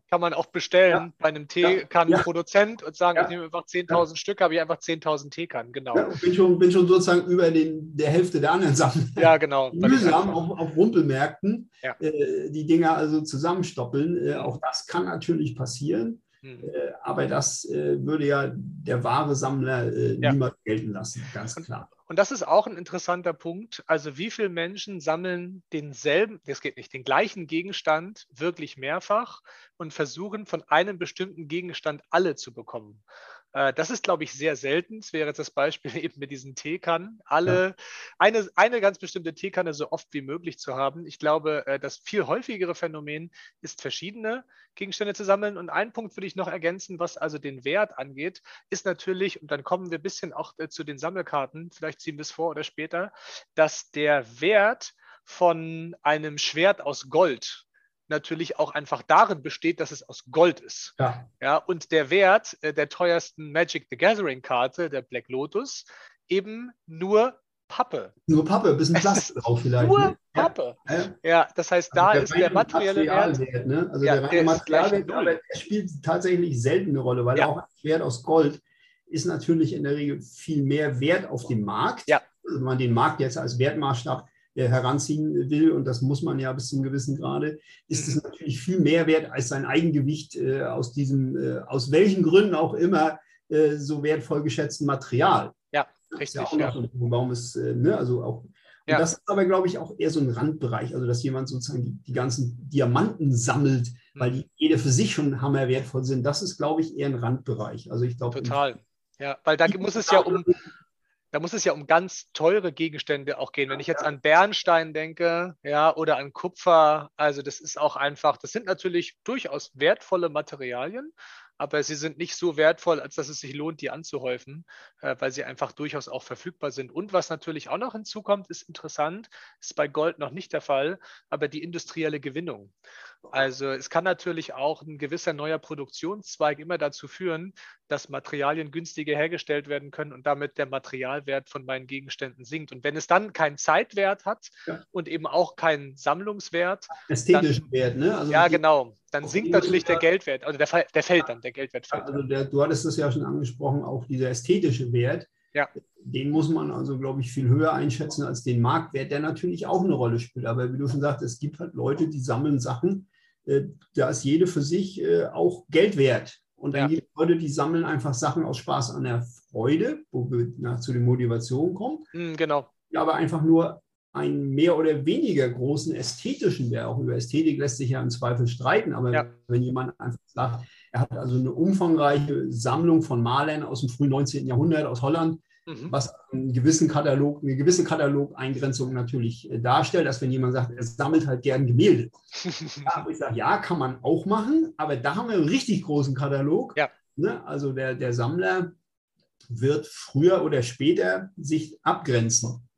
kann man auch bestellen ja. bei einem Teekannenproduzent ja. und sagen, ich nehme einfach 10.000 Stück, habe ich einfach 10.000 Teekannen. Genau. Bin, schon, bin schon sozusagen über den, der Hälfte der anderen Sachen. Ja, genau. Mühsam auf, auf Rumpelmärkten äh, die Dinger also zusammenstoppeln. Äh, auch das kann natürlich passieren. Hm. Äh, aber das äh, würde ja der wahre Sammler äh, niemals gelten lassen, ganz klar. Und das ist auch ein interessanter Punkt. Also wie viele Menschen sammeln denselben, das geht nicht, den gleichen Gegenstand wirklich mehrfach und versuchen von einem bestimmten Gegenstand alle zu bekommen. Äh, das ist, glaube ich, sehr selten. Es wäre jetzt das Beispiel (laughs) eben mit diesen Teekannen. Alle, ja. eine, eine ganz bestimmte Teekanne so oft wie möglich zu haben. Ich glaube, äh, das viel häufigere Phänomen ist, verschiedene Gegenstände zu sammeln. Und einen Punkt würde ich noch ergänzen, was also den Wert angeht, ist natürlich, und dann kommen wir ein bisschen auch äh, zu den Sammelkarten, vielleicht ziehen wir es vor oder später, dass der Wert von einem Schwert aus Gold natürlich auch einfach darin besteht, dass es aus Gold ist. Ja. ja und der Wert äh, der teuersten Magic the Gathering Karte, der Black Lotus, eben nur Pappe. Nur Pappe, ein (laughs) bisschen Plastik drauf vielleicht. Nur ne? Pappe. Ja. ja. das heißt, da also ist der materielle Wert. Wert ne? Also ja, der reine Materialwert, aber der spielt tatsächlich selten eine Rolle, weil ja. auch ein Schwert aus Gold ist natürlich in der Regel viel mehr Wert auf dem Markt. Ja. Also wenn man den Markt jetzt als Wertmaßstab heranziehen will, und das muss man ja bis zum gewissen Grade, ist es mhm. natürlich viel mehr wert als sein Eigengewicht äh, aus diesem, äh, aus welchen Gründen auch immer, äh, so wertvoll geschätzten Material. Ja, richtig. Ja auch ja. So, warum es, äh, ne, also auch. Ja. das ist aber, glaube ich, auch eher so ein Randbereich, also dass jemand sozusagen die, die ganzen Diamanten sammelt, mhm. weil die jede für sich schon hammerwertvoll sind. Das ist, glaube ich, eher ein Randbereich. Also ich glaube. Total. Ja, weil da muss es ja um, da muss es ja um ganz teure Gegenstände auch gehen. Wenn ich jetzt an Bernstein denke, ja, oder an Kupfer, also das ist auch einfach, das sind natürlich durchaus wertvolle Materialien, aber sie sind nicht so wertvoll, als dass es sich lohnt, die anzuhäufen, äh, weil sie einfach durchaus auch verfügbar sind. Und was natürlich auch noch hinzukommt, ist interessant, ist bei Gold noch nicht der Fall, aber die industrielle Gewinnung. Also es kann natürlich auch ein gewisser neuer Produktionszweig immer dazu führen, dass Materialien günstiger hergestellt werden können und damit der Materialwert von meinen Gegenständen sinkt. Und wenn es dann keinen Zeitwert hat ja. und eben auch keinen Sammlungswert. Ästhetischen dann, Wert, ne? Also ja, genau. Dann sinkt natürlich der Geldwert, also der, der fällt dann, der Geldwert fällt. Also der, du hattest es ja schon angesprochen, auch dieser ästhetische Wert. Ja. Den muss man also, glaube ich, viel höher einschätzen als den Marktwert, der natürlich auch eine Rolle spielt. Aber wie du schon sagst, es gibt halt Leute, die sammeln Sachen, äh, da ist jede für sich äh, auch Geld wert. Und dann ja. gibt es Leute, die sammeln einfach Sachen aus Spaß an der Freude, wo wir nach zu den Motivationen kommen. Mm, genau. Die aber einfach nur einen mehr oder weniger großen ästhetischen Wert, auch über Ästhetik lässt sich ja im Zweifel streiten, aber ja. wenn jemand einfach sagt, er hat also eine umfangreiche Sammlung von Malern aus dem frühen 19. Jahrhundert aus Holland, mhm. was einen gewissen Katalog, eine gewisse Katalogeingrenzung natürlich äh, darstellt, dass wenn jemand sagt, er sammelt halt gern Gemälde. (laughs) ja, ich sage, ja, kann man auch machen, aber da haben wir einen richtig großen Katalog. Ja. Ne? Also der, der Sammler wird früher oder später sich abgrenzen.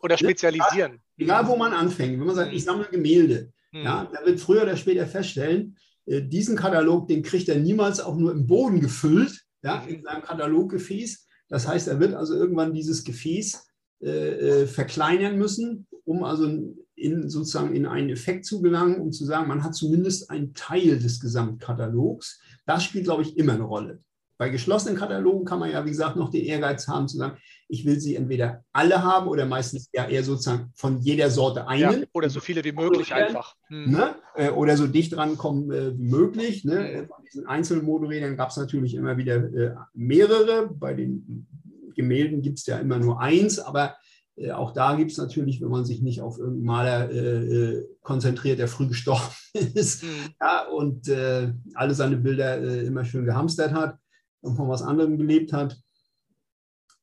Oder spezialisieren. Egal, wo man anfängt. Wenn man sagt, ich sammle Gemälde, mhm. ja, der wird früher oder später feststellen, äh, diesen Katalog, den kriegt er niemals auch nur im Boden gefüllt, ja, mhm. in seinem Kataloggefäß. Das heißt, er wird also irgendwann dieses Gefäß äh, äh, verkleinern müssen, um also in, sozusagen in einen Effekt zu gelangen, um zu sagen, man hat zumindest einen Teil des Gesamtkatalogs. Das spielt, glaube ich, immer eine Rolle. Bei geschlossenen Katalogen kann man ja, wie gesagt, noch den Ehrgeiz haben, zu sagen, ich will sie entweder alle haben oder meistens ja eher sozusagen von jeder Sorte einen. Ja, oder so viele wie möglich einfach. Hm. Ne? Äh, oder so dicht rankommen äh, wie möglich. Ne? Hm. Von diesen Einzelmotorrädern gab es natürlich immer wieder äh, mehrere. Bei den Gemälden gibt es ja immer nur eins, aber auch da gibt es natürlich, wenn man sich nicht auf irgendeinen Maler äh, konzentriert, der früh gestorben (laughs) ist mhm. ja, und äh, alle seine Bilder immer schön gehamstert hat, und von was anderem gelebt hat,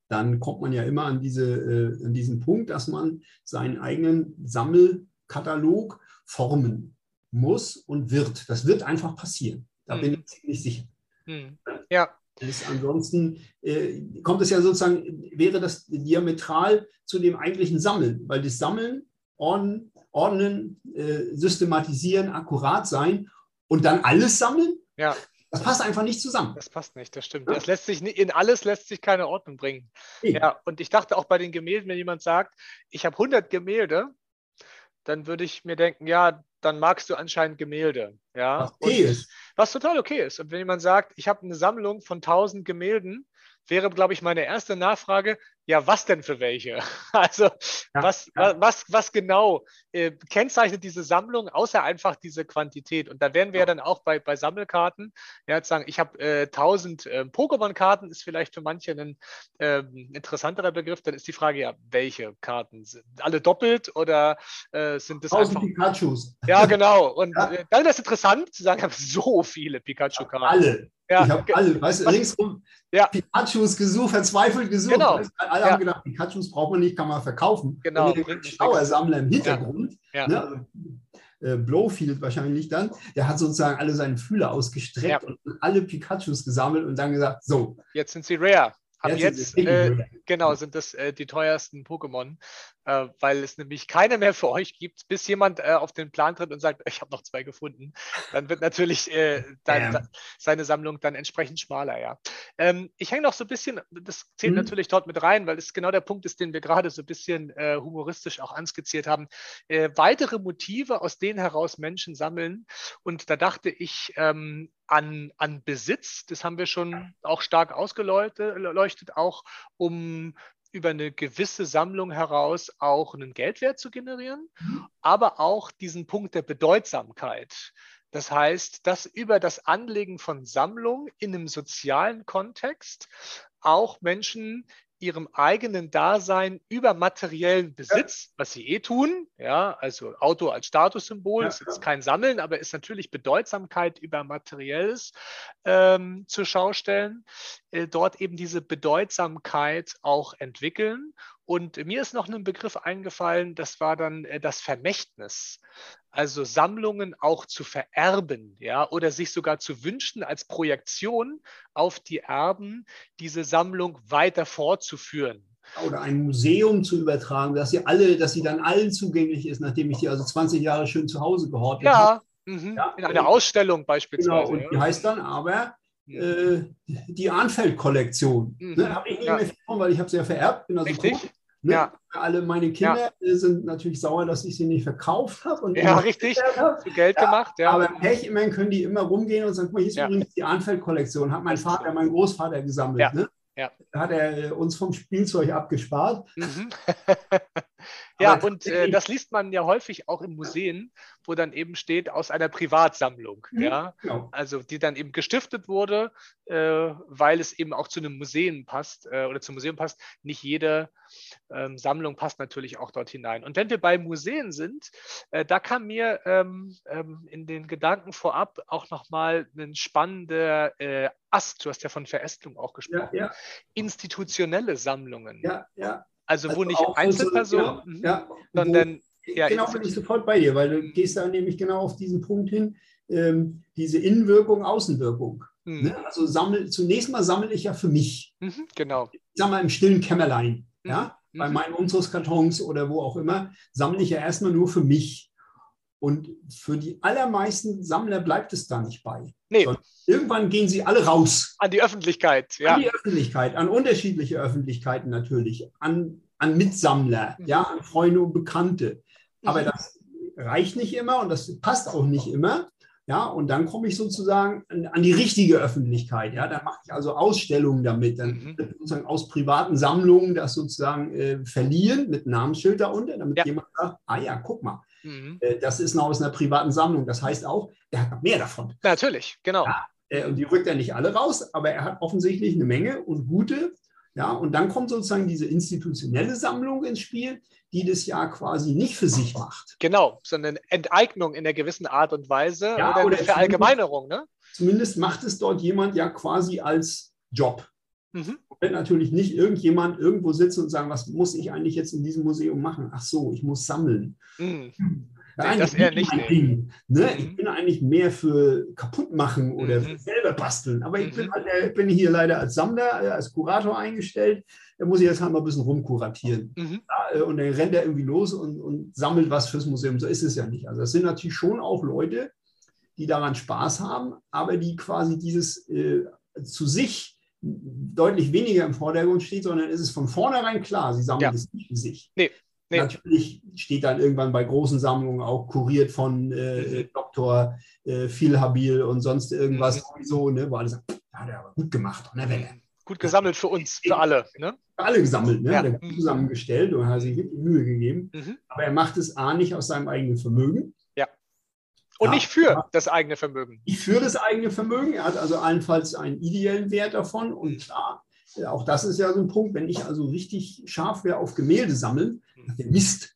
dann kommt man ja immer an, diese, äh, an diesen Punkt, dass man seinen eigenen Sammelkatalog formen muss und wird. Das wird einfach passieren. Da hm. bin ich ziemlich sicher. Hm. Ja. Ist ansonsten äh, kommt es ja sozusagen, wäre das diametral zu dem eigentlichen Sammeln, weil das Sammeln, Ordnen, ordnen äh, systematisieren, akkurat sein und dann alles sammeln, ja Das passt einfach nicht zusammen. Das passt nicht, das stimmt. Das lässt sich nicht, in alles lässt sich keine Ordnung bringen. Eben. Ja, und ich dachte auch bei den Gemälden, wenn jemand sagt, ich habe 100 Gemälde, dann würde ich mir denken, ja, dann magst du anscheinend Gemälde. Ja, Was okay ist. was total okay ist. Und wenn jemand sagt, ich habe eine Sammlung von 1000 Gemälden, wäre, glaube ich, meine erste Nachfrage, ja, was denn für welche? (laughs) Also, Ja, was, ja. was, was genau äh, kennzeichnet diese Sammlung, außer einfach diese Quantität? Und da wären wir ja dann auch bei, bei Sammelkarten. Ja, jetzt sagen, ich habe äh, 1000 äh, Pokémon-Karten, ist vielleicht für manche ein ähm, interessanterer Begriff. Dann ist die Frage ja, welche Karten? Sind alle doppelt oder äh, sind das 1000 einfach. Pikachus. Ja, genau. Und Ja. äh, dann ist es interessant zu sagen, ich (laughs) habe so viele Pikachu-Karten. Alle. Ja, ich habe alle, weißt du, ringsum Ja. Pikachus gesucht, verzweifelt gesucht. Genau. Alle Ja. haben gedacht, Pikachus braucht man nicht, kann man verkaufen. Genau. Schauersammler im Hintergrund, Ja. ne, also, äh, Blowfield wahrscheinlich dann, der hat sozusagen alle seine Fühler ausgestreckt Ja. und alle Pikachus gesammelt und dann gesagt, so, Jetzt sind sie rare. Ab jetzt, jetzt, äh, genau, sind das äh, die teuersten Pokémon, äh, weil es nämlich keine mehr für euch gibt, bis jemand äh, auf den Plan tritt und sagt, ich habe noch zwei gefunden. Dann wird natürlich äh, dann, da, seine Sammlung dann entsprechend schmaler, ja. Ähm, ich hänge noch so ein bisschen, das zählt Mhm. natürlich dort mit rein, weil es genau der Punkt ist, den wir gerade so ein bisschen äh, humoristisch auch anskizziert haben. Weitere Motive, aus denen heraus Menschen sammeln. Und da dachte ich ähm, an, an Besitz, das haben wir schon auch stark ausgeleuchtet, auch um über eine gewisse Sammlung heraus auch einen Geldwert zu generieren, aber auch diesen Punkt der Bedeutsamkeit. Das heißt, dass über das Anlegen von Sammlung in einem sozialen Kontext auch Menschen ihrem eigenen Dasein über materiellen Besitz, was sie eh tun, ja, also Auto als Statussymbol, Ja, ist jetzt kein Sammeln, aber ist natürlich Bedeutsamkeit über Materielles ähm, zur Schau stellen, äh, dort eben diese Bedeutsamkeit auch entwickeln. Und mir ist noch ein Begriff eingefallen, das war dann äh, das Vermächtnis. Also Sammlungen auch zu vererben, ja, oder sich sogar zu wünschen als Projektion auf die Erben, diese Sammlung weiter fortzuführen. Oder ein Museum zu übertragen, dass sie alle, dass sie dann allen zugänglich ist, nachdem ich die also 20 Jahre schön zu Hause gehortet habe. Ja, mhm, Ja, in einer Ausstellung Genau, beispielsweise. und die ja. heißt dann aber äh, die Arnfeld-Kollektion. Mhm. Ne, habe ich nicht Ja. mehr bekommen, weil ich habe sie ja vererbt, bin also Richtig? tot. Ne? Ja. Alle meine Kinder äh, sind natürlich sauer, dass ich sie nicht verkauft habe. und Ja, richtig. Zu Geld Ja, gemacht, ja. Aber Pech, immerhin können die immer rumgehen und sagen, guck mal, hier ist Ja. übrigens die Arnfeld-Kollektion, hat mein Vater, mein Großvater gesammelt. Ja. Ne? Ja. Da hat er uns vom Spielzeug abgespart. Mhm. (laughs) ja, und (laughs) äh, das liest man ja häufig auch in Museen, wo dann eben steht aus einer Privatsammlung, Mhm. ja. Genau. Also die dann eben gestiftet wurde, äh, weil es eben auch zu einem Museum passt äh, oder zum Museum passt. Nicht jede ähm, Sammlung passt natürlich auch dort hinein. Und wenn wir bei Museen sind, äh, da kam mir ähm, ähm, in den Gedanken vorab auch nochmal ein spannender äh, Ast, du hast ja von Verästelung auch Ja, gesprochen, ja, institutionelle Sammlungen. ja, ja. Also, wo Also nicht so- Einzelpersonen, ja, mhm, ja, sondern ja, genau, bin ich sofort bei dir, weil du gehst da nämlich genau auf diesen Punkt hin, ähm, diese Innenwirkung, Außenwirkung. mhm, Ne? Also sammel, zunächst mal sammle ich ja für mich. mhm, genau. Ich sag mal im stillen Kämmerlein. Ja? Mhm, Bei mhm. meinen Umzugskartons oder wo auch immer, sammle ich ja erstmal nur für mich. Und für die allermeisten Sammler bleibt es da nicht bei. Nee, Sondern irgendwann gehen sie alle raus. an die Öffentlichkeit, ja. An die Öffentlichkeit, an unterschiedliche Öffentlichkeiten natürlich, an, an Mitsammler, Mhm. ja, an Freunde und Bekannte. Aber Mhm. das reicht nicht immer und das passt auch nicht immer. Ja, und dann komme ich sozusagen an, an die richtige Öffentlichkeit. Ja, dann mache ich also Ausstellungen damit, dann Mhm. sozusagen aus privaten Sammlungen das sozusagen äh, verliehen mit Namensschild darunter, damit Ja. jemand sagt, ah ja, guck mal, Mhm. äh, das ist noch aus einer privaten Sammlung. Das heißt auch, er hat noch mehr davon. Natürlich, genau. Ja. Äh, und die rückt er nicht alle raus, aber er hat offensichtlich eine Menge und gute. Ja, und dann kommt sozusagen diese institutionelle Sammlung ins Spiel, die das ja quasi nicht für sich macht. Genau, sondern Enteignung in einer gewissen Art und Weise Ja, oder, oder eine Verallgemeinerung, ne? Zumindest macht es dort jemand ja quasi als Job. Mhm. Wird natürlich nicht irgendjemand irgendwo sitzen und sagen, was muss ich eigentlich jetzt in diesem Museum machen? Ach so, ich muss sammeln. Mhm. Ja, das eher nicht. Ding. Ne? Mhm. Ich bin eigentlich mehr für kaputt machen oder Mhm. selber basteln. Aber ich bin, Mhm. halt, äh, bin hier leider als Sammler, äh, als Kurator eingestellt. Da muss ich jetzt halt mal ein bisschen rumkuratieren. Mhm. Ja, äh, und dann rennt er irgendwie los und, und sammelt was fürs Museum. So ist es ja nicht. Also das sind natürlich schon auch Leute, die daran Spaß haben, aber die quasi dieses äh, zu sich deutlich weniger im Vordergrund steht, sondern ist es von vornherein klar, sie sammeln ja. es nicht für sich. Nee. Nee. Natürlich steht dann irgendwann bei großen Sammlungen auch kuriert von äh. Dr. Äh, Philhabil und sonst irgendwas mhm. sowieso, ne, wo alle sagen, hat er aber gut gemacht an der Welle. Gut gesammelt für uns, für alle. Ne? Für alle gesammelt, ne? Ja. Hat er gut zusammengestellt und hat sich wirklich Mühe gegeben. Mhm. Aber er macht es A nicht aus seinem eigenen Vermögen. Und ja, nicht für das eigene Vermögen. Nicht für das eigene Vermögen. Er hat also allenfalls einen ideellen Wert davon. Und klar, auch das ist ja so ein Punkt, wenn ich also richtig scharf wäre auf Gemälde sammeln, mhm. Mist,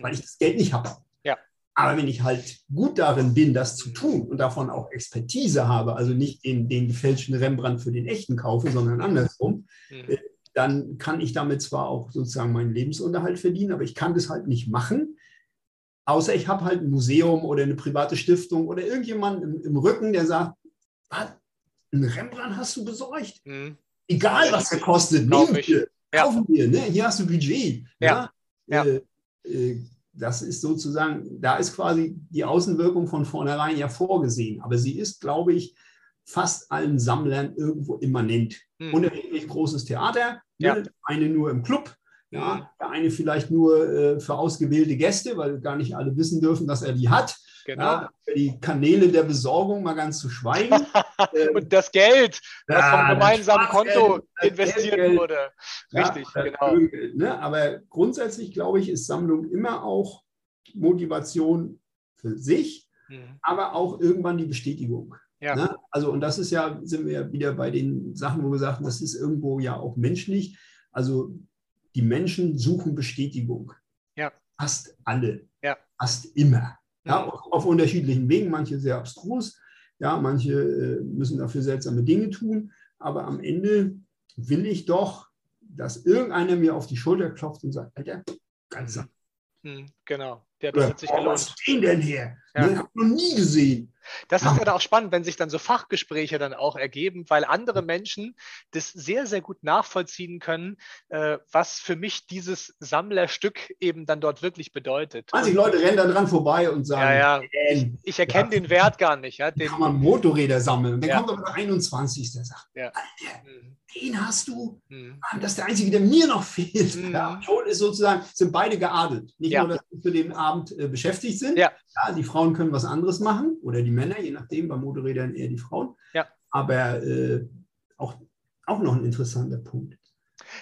weil ich das Geld nicht habe. Ja. Aber wenn ich halt gut darin bin, das zu tun und davon auch Expertise habe, also nicht den, den gefälschten Rembrandt für den echten kaufe, sondern andersrum, mhm. Äh, dann kann ich damit zwar auch sozusagen meinen Lebensunterhalt verdienen, aber ich kann das halt nicht machen, außer ich habe halt ein Museum oder eine private Stiftung oder irgendjemand im, im Rücken, der sagt, was, ein Rembrandt hast du besorgt? Mhm. Egal, was er kostet, nehmen wir, ja. kaufen wir, ne? hier hast du Budget. Ja. ja. Äh, äh, das ist sozusagen, da ist quasi die Außenwirkung von vornherein ja vorgesehen. Aber sie ist, glaube ich, fast allen Sammlern irgendwo immanent. Hm. Unerheblich großes Theater, ne? ja. ne? eine nur im Club, ja, hm. der eine vielleicht nur äh, für ausgewählte Gäste, weil gar nicht alle wissen dürfen, dass er die hat. Genau. Ja, die Kanäle der Besorgung mal ganz zu schweigen. (laughs) Ähm, und das Geld, das ja, vom gemeinsamen Konto investiert Geld, wurde. Richtig, ja, genau. Ne? Aber grundsätzlich, glaube ich, ist Sammlung immer auch Motivation für sich, mhm. aber auch irgendwann die Bestätigung. Ja. Ne? Also, und das ist ja, sind wir ja wieder bei den Sachen, wo wir sagen, das ist irgendwo ja auch menschlich. Also, die Menschen suchen Bestätigung. Ja. Fast alle. Ja. Fast immer. Ja, mhm. auf unterschiedlichen Wegen, manche sehr abstrus, ja, manche äh, müssen dafür seltsame Dinge tun, aber am Ende will ich doch, dass irgendeiner mir auf die Schulter klopft und sagt, Alter, ganz hm, Genau, der, hat sich gelohnt. Was ist den denn her? Ja. Den habe ich noch nie gesehen. Das ist ja dann auch spannend, wenn sich dann so Fachgespräche dann auch ergeben, weil andere Menschen das sehr, sehr gut nachvollziehen können, äh, was für mich dieses Sammlerstück eben dann dort wirklich bedeutet. 20 Leute rennen da dran vorbei und sagen, ja, ja. ich, ich erkenne ja. den Wert gar nicht. Ja, den, kann man Motorräder sammeln. Und dann kommt aber der 21. der sagt. Alter, mhm. den hast du. Mhm. Das ist der einzige, der mir noch fehlt. Mhm. Ja, ist sozusagen, sind beide geadelt. Nicht nur, dass sie für den Abend äh, beschäftigt sind. Ja. die Frauen können was anderes machen oder die Männer, je nachdem, bei Motorrädern eher die Frauen. Ja. Aber äh, auch, auch noch ein interessanter Punkt.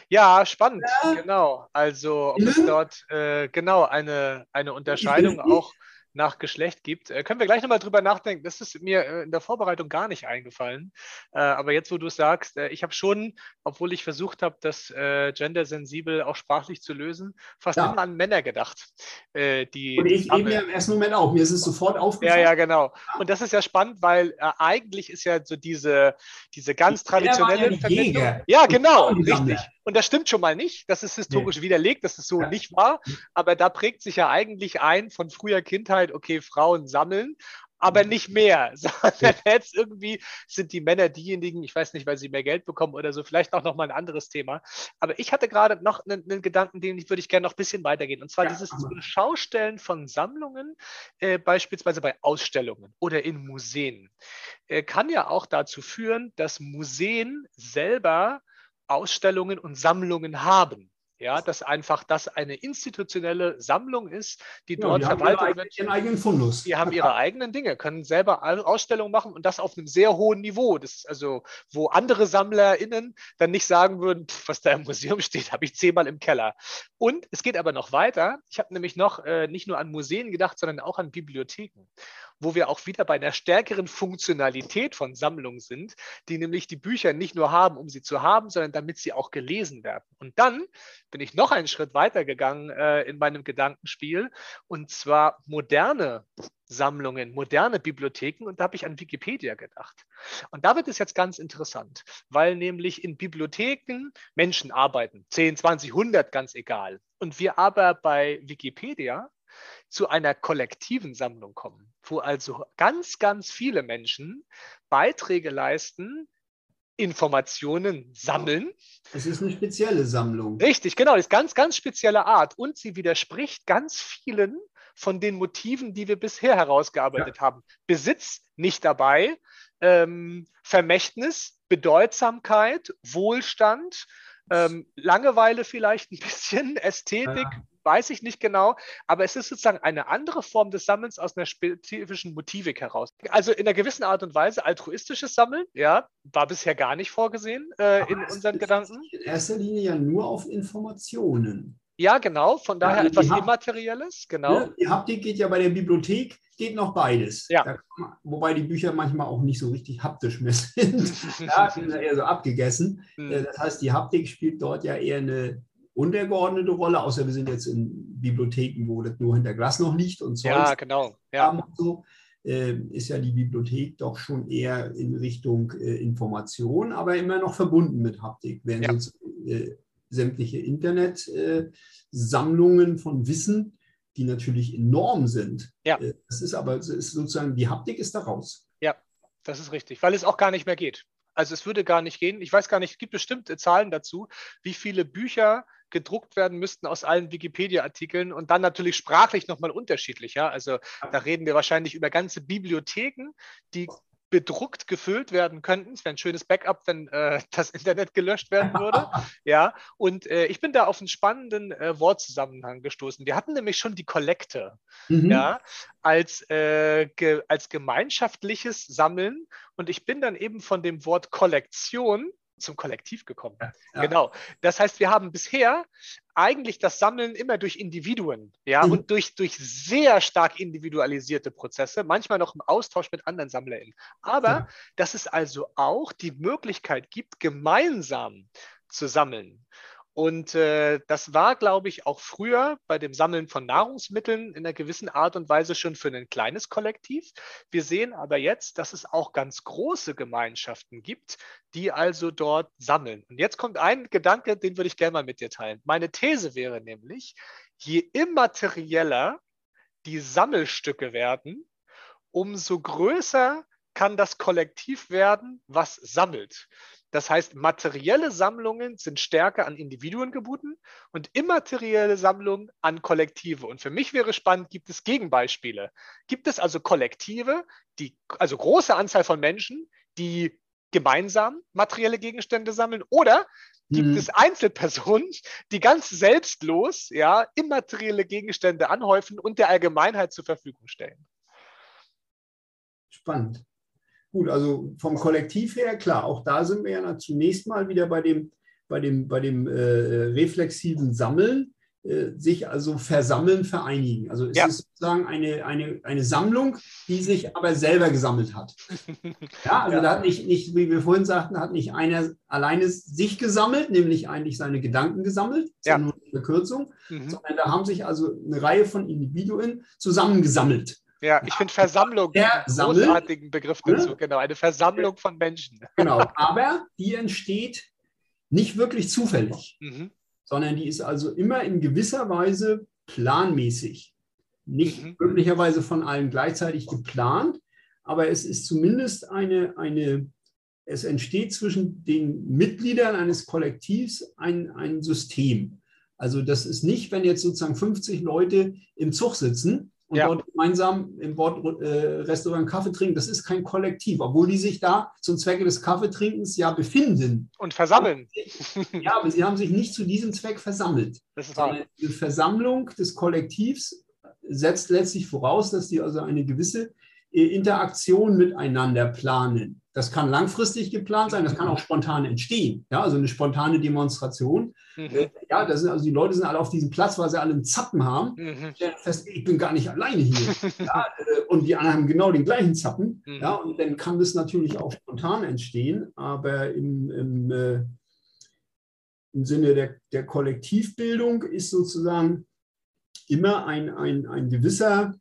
Ja, spannend, ja. genau. Also ob es dort äh, genau eine, eine Unterscheidung auch nach Geschlecht gibt. Äh, können wir gleich nochmal drüber nachdenken. Das ist mir äh, in der Vorbereitung gar nicht eingefallen. Äh, aber jetzt, wo du es sagst, äh, ich habe schon, obwohl ich versucht habe, das äh, gendersensibel auch sprachlich zu lösen, fast ja. immer an Männer gedacht. Die, Und ich eben ja im ersten Moment auch. Mir ist es sofort aufgefallen. Ja, ja, genau. Und das ist ja spannend, weil eigentlich ist ja so diese, diese ganz traditionelle ja Verbindung. Ja, genau, richtig. Und das stimmt schon mal nicht. Das ist historisch nee. widerlegt, dass es so ja. nicht war. Aber da prägt sich ja eigentlich ein von früher Kindheit, okay, Frauen sammeln aber mhm. nicht mehr, (laughs) sondern jetzt irgendwie sind die Männer diejenigen, ich weiß nicht, weil sie mehr Geld bekommen oder so, vielleicht auch nochmal ein anderes Thema. Aber ich hatte gerade noch einen, einen, Gedanken, den würde ich gerne noch ein bisschen weitergehen. Und zwar ja, dieses Schaustellen von Sammlungen, äh, beispielsweise bei Ausstellungen oder in Museen, äh, kann ja auch dazu führen, dass Museen selber Ausstellungen und Sammlungen haben. Ja, dass einfach das eine institutionelle Sammlung ist, die ja, dort die verwaltet wird. Ihren eigenen Fundus. Die haben ihre eigenen Dinge, können selber Ausstellungen machen und das auf einem sehr hohen Niveau. Das also, wo andere SammlerInnen dann nicht sagen würden, pff, was da im Museum steht, (laughs) habe ich zehnmal im Keller. Und es geht aber noch weiter. Ich habe nämlich noch äh, nicht nur an Museen gedacht, sondern auch an Bibliotheken wo wir auch wieder bei einer stärkeren Funktionalität von Sammlungen sind, die nämlich die Bücher nicht nur haben, um sie zu haben, sondern damit sie auch gelesen werden. Und dann bin ich noch einen Schritt weiter gegangen äh, in meinem Gedankenspiel und zwar moderne Sammlungen, moderne Bibliotheken und da habe ich an Wikipedia gedacht. Und da wird es jetzt ganz interessant, weil nämlich in Bibliotheken Menschen arbeiten, 10, 20, 100, ganz egal. Und wir aber bei Wikipedia zu einer kollektiven Sammlung kommen, wo also ganz, ganz viele Menschen Beiträge leisten, Informationen sammeln. Es ist eine spezielle Sammlung. Richtig, genau, das ist ganz, ganz spezielle Art. Und sie widerspricht ganz vielen von den Motiven, die wir bisher herausgearbeitet ja. haben. Besitz nicht dabei, ähm, Vermächtnis, Bedeutsamkeit, Wohlstand, ähm, Langeweile vielleicht ein bisschen, Ästhetik, ja. Weiß ich nicht genau, aber es ist sozusagen eine andere Form des Sammelns aus einer spezifischen Motivik heraus. Also in einer gewissen Art und Weise altruistisches Sammeln, ja, war bisher gar nicht vorgesehen äh, in unseren Gedanken. In erster Linie ja nur auf Informationen. Ja, genau, von daher ja, etwas Immaterielles, genau. Ne, die Haptik geht ja bei der Bibliothek, geht noch beides. Ja. Man, wobei die Bücher manchmal auch nicht so richtig haptisch mehr sind. (laughs) ja, sind eher so abgegessen. Mhm. Das heißt, die Haptik spielt dort ja eher eine untergeordnete Rolle, außer wir sind jetzt in Bibliotheken, wo das nur hinter Glas noch liegt und so. Ja, genau. Ja. So, äh, ist ja die Bibliothek doch schon eher in Richtung äh, Information, aber immer noch verbunden mit Haptik. Während ja. sonst, äh, sämtliche Internetsammlungen äh, von Wissen, die natürlich enorm sind. Ja. Äh, das ist aber ist sozusagen, die Haptik ist da raus. Ja, das ist richtig, weil es auch gar nicht mehr geht. Also es würde gar nicht gehen. Ich weiß gar nicht, es gibt bestimmte Zahlen dazu, wie viele Bücher gedruckt werden müssten aus allen Wikipedia-Artikeln und dann natürlich sprachlich nochmal unterschiedlich. Ja? Also da reden wir wahrscheinlich über ganze Bibliotheken, die bedruckt gefüllt werden könnten. Es wäre ein schönes Backup, wenn äh, (laughs) das Internet gelöscht werden würde. (laughs) ja, und äh, ich bin da auf einen spannenden äh, Wortzusammenhang gestoßen. Wir hatten nämlich schon die Kollekte, mhm. ja, als, äh, ge als gemeinschaftliches Sammeln. Und ich bin dann eben von dem Wort Kollektion zum Kollektiv gekommen. Ja. Genau. Das heißt, wir haben bisher eigentlich das Sammeln immer durch Individuen, ja, mhm. und durch, durch sehr stark individualisierte Prozesse, manchmal noch im Austausch mit anderen SammlerInnen. Aber ja. dass es also auch die Möglichkeit gibt, gemeinsam zu sammeln. Und äh, das war, glaube ich, auch früher bei dem Sammeln von Nahrungsmitteln in einer gewissen Art und Weise schon für ein kleines Kollektiv. Wir sehen aber jetzt, dass es auch ganz große Gemeinschaften gibt, die also dort sammeln. Und jetzt kommt ein Gedanke, den würde ich gerne mal mit dir teilen. Meine These wäre nämlich, je immaterieller die Sammelstücke werden, umso größer kann das Kollektiv werden, was sammelt. Das heißt, materielle Sammlungen sind stärker an Individuen gebunden und immaterielle Sammlungen an Kollektive. Und für mich wäre spannend, gibt es Gegenbeispiele? Gibt es also Kollektive, die, also große Anzahl von Menschen, die gemeinsam materielle Gegenstände sammeln oder gibt mhm. es Einzelpersonen, die ganz selbstlos ja, immaterielle Gegenstände anhäufen und der Allgemeinheit zur Verfügung stellen? Spannend. Gut, also vom Kollektiv her, klar, auch da sind wir ja zunächst mal wieder bei dem, bei dem, bei dem äh, reflexiven Sammeln, äh, sich also versammeln, vereinigen. Also es ja. ist sozusagen eine, eine, eine Sammlung, die sich aber selber gesammelt hat. (laughs) Ja, also ja. da hat nicht, nicht, wie wir vorhin sagten, hat nicht einer alleine sich gesammelt, nämlich eigentlich seine Gedanken gesammelt, ja. nur eine Verkürzung, mhm. sondern da haben sich also eine Reihe von Individuen zusammengesammelt. Ja, ich finde Versammlung einen großartigen Begriff dazu. Genau, eine Versammlung von Menschen. Genau, aber die entsteht nicht wirklich zufällig, mhm. sondern die ist also immer in gewisser Weise planmäßig. Nicht mhm. möglicherweise von allen gleichzeitig geplant, aber es ist zumindest eine, eine es entsteht zwischen den Mitgliedern eines Kollektivs ein, ein System. Also das ist nicht, wenn jetzt sozusagen 50 Leute im Zug sitzen und ja. dort gemeinsam im Bordrestaurant äh, Kaffee trinken. Das ist kein Kollektiv, obwohl die sich da zum Zwecke des Kaffeetrinkens ja befinden. Und versammeln. (laughs) Ja, aber sie haben sich nicht zu diesem Zweck versammelt. Das ist wahr. Die Versammlung des Kollektivs setzt letztlich voraus, dass die also eine gewisse Interaktion miteinander planen. Das kann langfristig geplant sein, das kann auch spontan entstehen. Ja, also eine spontane Demonstration. Mhm. Äh, ja, das sind also die Leute sind alle auf diesem Platz, weil sie alle einen Zappen haben. Mhm. Fest, ich bin gar nicht alleine hier. (laughs) ja, äh, und die anderen haben genau den gleichen Zappen. Mhm. Ja, und dann kann das natürlich auch spontan entstehen, aber im, im, äh, im Sinne der, der Kollektivbildung ist sozusagen immer ein, ein, ein gewisser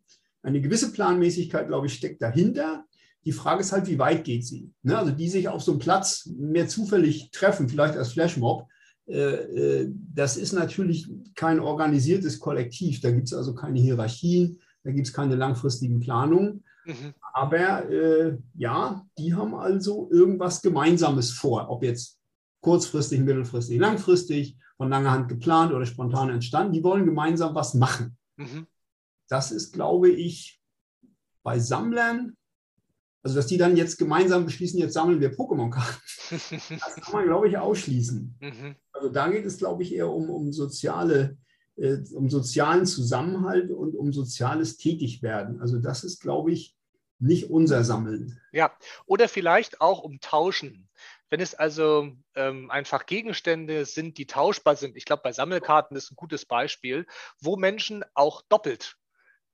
eine gewisse Planmäßigkeit, glaube ich, steckt dahinter. Die Frage ist halt, wie weit geht sie? Ne? Also die sich auf so einem Platz mehr zufällig treffen, vielleicht als Flashmob, äh, äh, das ist natürlich kein organisiertes Kollektiv. Da gibt es also keine Hierarchien, da gibt es keine langfristigen Planungen. Mhm. Aber äh, ja, die haben also irgendwas Gemeinsames vor, ob jetzt kurzfristig, mittelfristig, langfristig, von langer Hand geplant oder spontan entstanden. Die wollen gemeinsam was machen. Mhm. Das ist, glaube ich, bei Sammlern, also dass die dann jetzt gemeinsam beschließen, jetzt sammeln wir Pokémon-Karten. (laughs) Das kann man, glaube ich, ausschließen. Mhm. Also da geht es, glaube ich, eher um, um soziale, äh, um sozialen Zusammenhalt und um soziales Tätigwerden. Also das ist, glaube ich, nicht unser Sammeln. Ja, oder vielleicht auch um Tauschen. Wenn es also ähm, einfach Gegenstände sind, die tauschbar sind, ich glaube, bei Sammelkarten ist ein gutes Beispiel, wo Menschen auch doppelt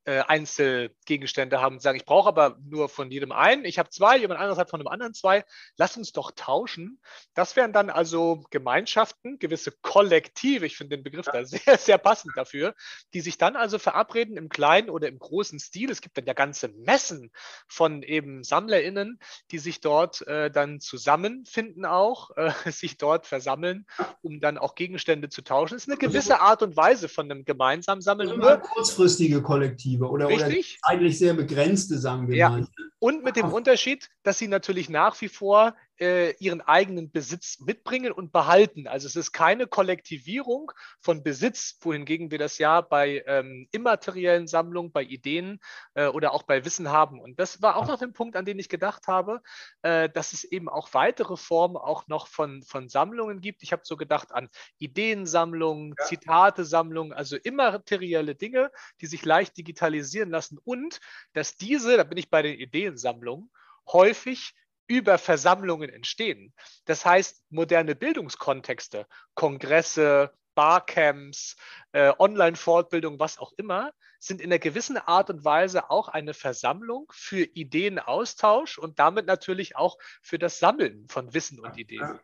äh, Einzelgegenstände haben und sagen, ich brauche aber nur von jedem einen, ich habe zwei, jemand anderes hat von dem anderen zwei, lass uns doch tauschen. Das wären dann also Gemeinschaften, gewisse Kollektive, ich finde den Begriff da sehr, sehr passend dafür, die sich dann also verabreden im kleinen oder im großen Stil. Es gibt dann ja ganze Messen von eben SammlerInnen, die sich dort äh, dann zusammenfinden auch, (laughs) äh, sich dort versammeln, um dann auch Gegenstände zu tauschen. Das ist eine gewisse Art und Weise von einem gemeinsamen Sammeln. Nur kurzfristige Kollektive Perspektive oder, oder zeitlich sehr begrenzte, sagen wir ja. mal. Und mit dem Unterschied, dass sie natürlich nach wie vor äh, ihren eigenen Besitz mitbringen und behalten. Also es ist keine Kollektivierung von Besitz, wohingegen wir das ja bei ähm, immateriellen Sammlungen, bei Ideen äh, oder auch bei Wissen haben. Und das war auch noch ein Punkt, an den ich gedacht habe, äh, dass es eben auch weitere Formen auch noch von, von Sammlungen gibt. Ich habe so gedacht an Ideensammlungen, ja. Zitatesammlungen, also immaterielle Dinge, die sich leicht digitalisieren lassen und dass diese, da bin ich bei den Ideensammlungen, häufig über Versammlungen entstehen. Das heißt, moderne Bildungskontexte, Kongresse, Barcamps, äh, Online-Fortbildung, was auch immer, sind in einer gewissen Art und Weise auch eine Versammlung für Ideenaustausch und damit natürlich auch für das Sammeln von Wissen und Ideen.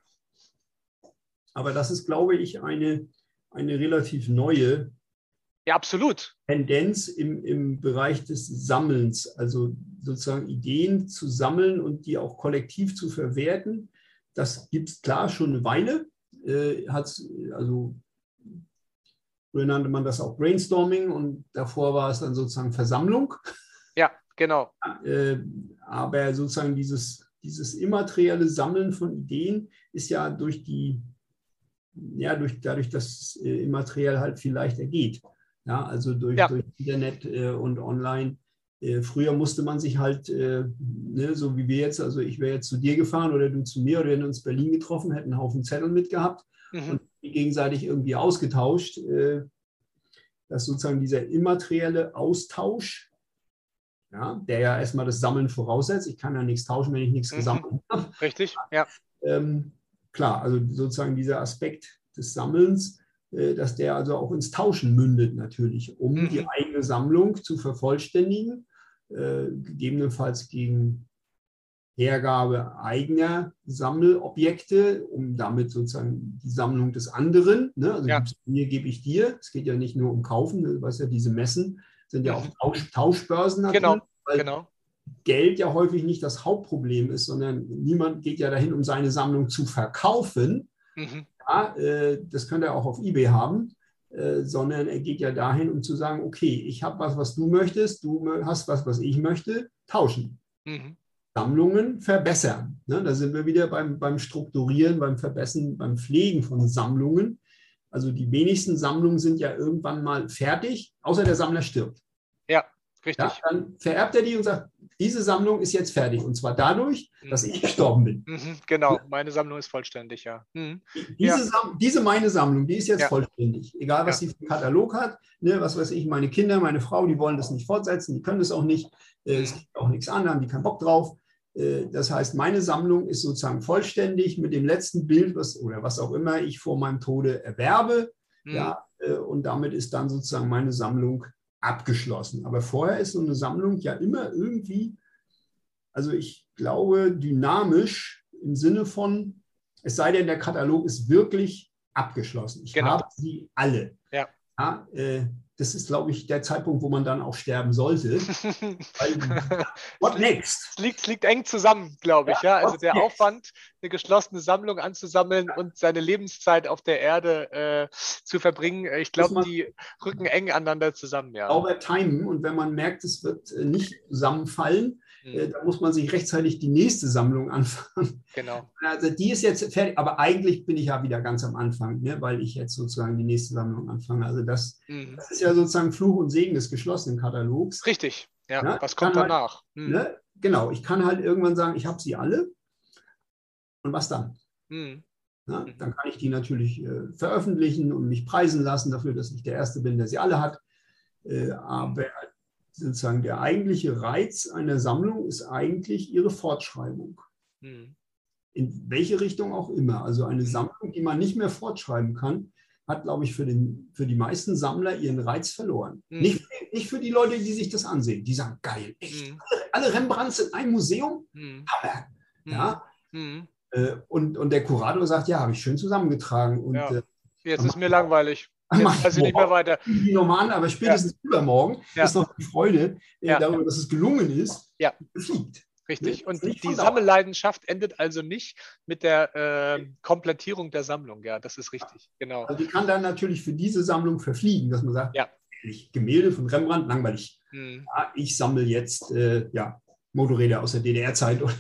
Aber das ist, glaube ich, eine, eine relativ neue ja, absolut. Tendenz im, im Bereich des Sammelns, also sozusagen Ideen zu sammeln und die auch kollektiv zu verwerten. Das gibt es klar schon eine Weile. Äh, also früher nannte man das auch Brainstorming und davor war es dann sozusagen Versammlung. Ja, genau. Äh, aber sozusagen dieses, dieses immaterielle Sammeln von Ideen ist ja durch die, ja, durch, dadurch, dass äh, immateriell halt viel leichter geht. Ja, also durch, ja. durch Internet äh, und online. Äh, früher musste man sich halt, äh, ne, so wie wir jetzt, also ich wäre jetzt zu dir gefahren oder du zu mir oder wir hätten uns Berlin getroffen, hätten einen Haufen Zettel mitgehabt mhm. und gegenseitig irgendwie ausgetauscht. Äh, dass sozusagen dieser immaterielle Austausch, ja, der ja erstmal das Sammeln voraussetzt, ich kann ja nichts tauschen, wenn ich nichts mhm. gesammelt habe. Richtig, ja. Ähm, klar, also sozusagen dieser Aspekt des Sammelns dass der also auch ins Tauschen mündet natürlich, um mhm. die eigene Sammlung zu vervollständigen, äh, gegebenenfalls gegen Hergabe eigener Sammelobjekte, um damit sozusagen die Sammlung des anderen, ne? also ja. mir gebe ich dir, es geht ja nicht nur um Kaufen, du weißt ja, diese Messen sind ja auch mhm. Tausch, Tauschbörsen natürlich, genau, weil genau. Geld ja häufig nicht das Hauptproblem ist, sondern niemand geht ja dahin, um seine Sammlung zu verkaufen, mhm ja, äh, das könnte er auch auf eBay haben, äh, sondern er geht ja dahin, um zu sagen, okay, ich habe was, was du möchtest, du hast was, was ich möchte, tauschen. Mhm. Sammlungen verbessern. Ne? Da sind wir wieder beim, beim Strukturieren, beim Verbessern, beim Pflegen von Sammlungen. Also die wenigsten Sammlungen sind ja irgendwann mal fertig, außer der Sammler stirbt. Ja, richtig. Ja, dann vererbt er die und sagt, diese Sammlung ist jetzt fertig. Und zwar dadurch, dass ich gestorben bin. Mhm, genau, meine Sammlung ist vollständig, ja. Mhm. Diese, ja. diese meine Sammlung, die ist jetzt ja. vollständig. Egal, was ja. sie für einen Katalog hat, ne, was weiß ich, meine Kinder, meine Frau, die wollen das nicht fortsetzen, die können das auch nicht. Äh, es gibt auch nichts an, haben die keinen Bock drauf. Äh, das heißt, meine Sammlung ist sozusagen vollständig mit dem letzten Bild, was oder was auch immer ich vor meinem Tode erwerbe. Mhm. Ja, äh, und damit ist dann sozusagen meine Sammlung abgeschlossen. Aber vorher ist so eine Sammlung ja immer irgendwie, also ich glaube, dynamisch im Sinne von, es sei denn, der Katalog ist wirklich abgeschlossen. Ich genau. habe sie alle. Ja. ja äh, das ist, glaube ich, der Zeitpunkt, wo man dann auch sterben sollte. (laughs) Weil, what next? Es liegt, liegt, eng zusammen, glaube ich. Ja, ja? Also der next? Aufwand, eine geschlossene Sammlung anzusammeln ja. und seine Lebenszeit auf der Erde äh, zu verbringen, äh, ich glaube, die rücken eng aneinander zusammen. Ja. Sauber timen und wenn man merkt, es wird äh, nicht zusammenfallen, Mhm. Da muss man sich rechtzeitig die nächste Sammlung (laughs) anfangen. Genau. Also die ist jetzt fertig, aber eigentlich bin ich ja wieder ganz am Anfang, ne, weil ich jetzt sozusagen die nächste Sammlung anfange. Also das, mhm. das ist ja sozusagen Fluch und Segen des geschlossenen Katalogs. Richtig, ja. Ne? Was kommt halt, danach? Mhm. Ne? Genau, ich kann halt irgendwann sagen, ich habe sie alle. Und was dann? Mhm. Na, mhm. dann kann ich die natürlich äh, veröffentlichen und mich preisen lassen dafür, dass ich der Erste bin, der sie alle hat. Äh, aber sozusagen der eigentliche Reiz einer Sammlung ist eigentlich ihre Fortschreibung. Mhm. In welche Richtung auch immer. Also eine mhm. Sammlung, die man nicht mehr fortschreiben kann, hat, glaube ich, für, den, für die meisten Sammler ihren Reiz verloren. Mhm. Nicht, nicht für die Leute, die sich das ansehen. Die sagen, geil, echt, mhm. alle, alle, Rembrandts in einem Museum? Mhm. Hammer. Ja? Mhm. Äh, und, und der Kurator sagt, ja, habe ich schön zusammengetragen. Und, ja. Äh, Jetzt ist mir langweilig. Jetzt weiß ich nicht mehr weiter. Normal, aber spätestens ja. übermorgen ja. ist noch die Freude äh, ja. darüber, dass es gelungen ist, ja. fliegt. Richtig. Und die Sammelleidenschaft endet also nicht mit der äh, Komplettierung der Sammlung. Ja, das ist richtig. Genau. Also die kann dann natürlich für diese Sammlung verfliegen, dass man sagt, ja. Gemälde von Rembrandt, langweilig. Hm. Ich sammle jetzt äh, ja, Motorräder aus der DDR-Zeit oder,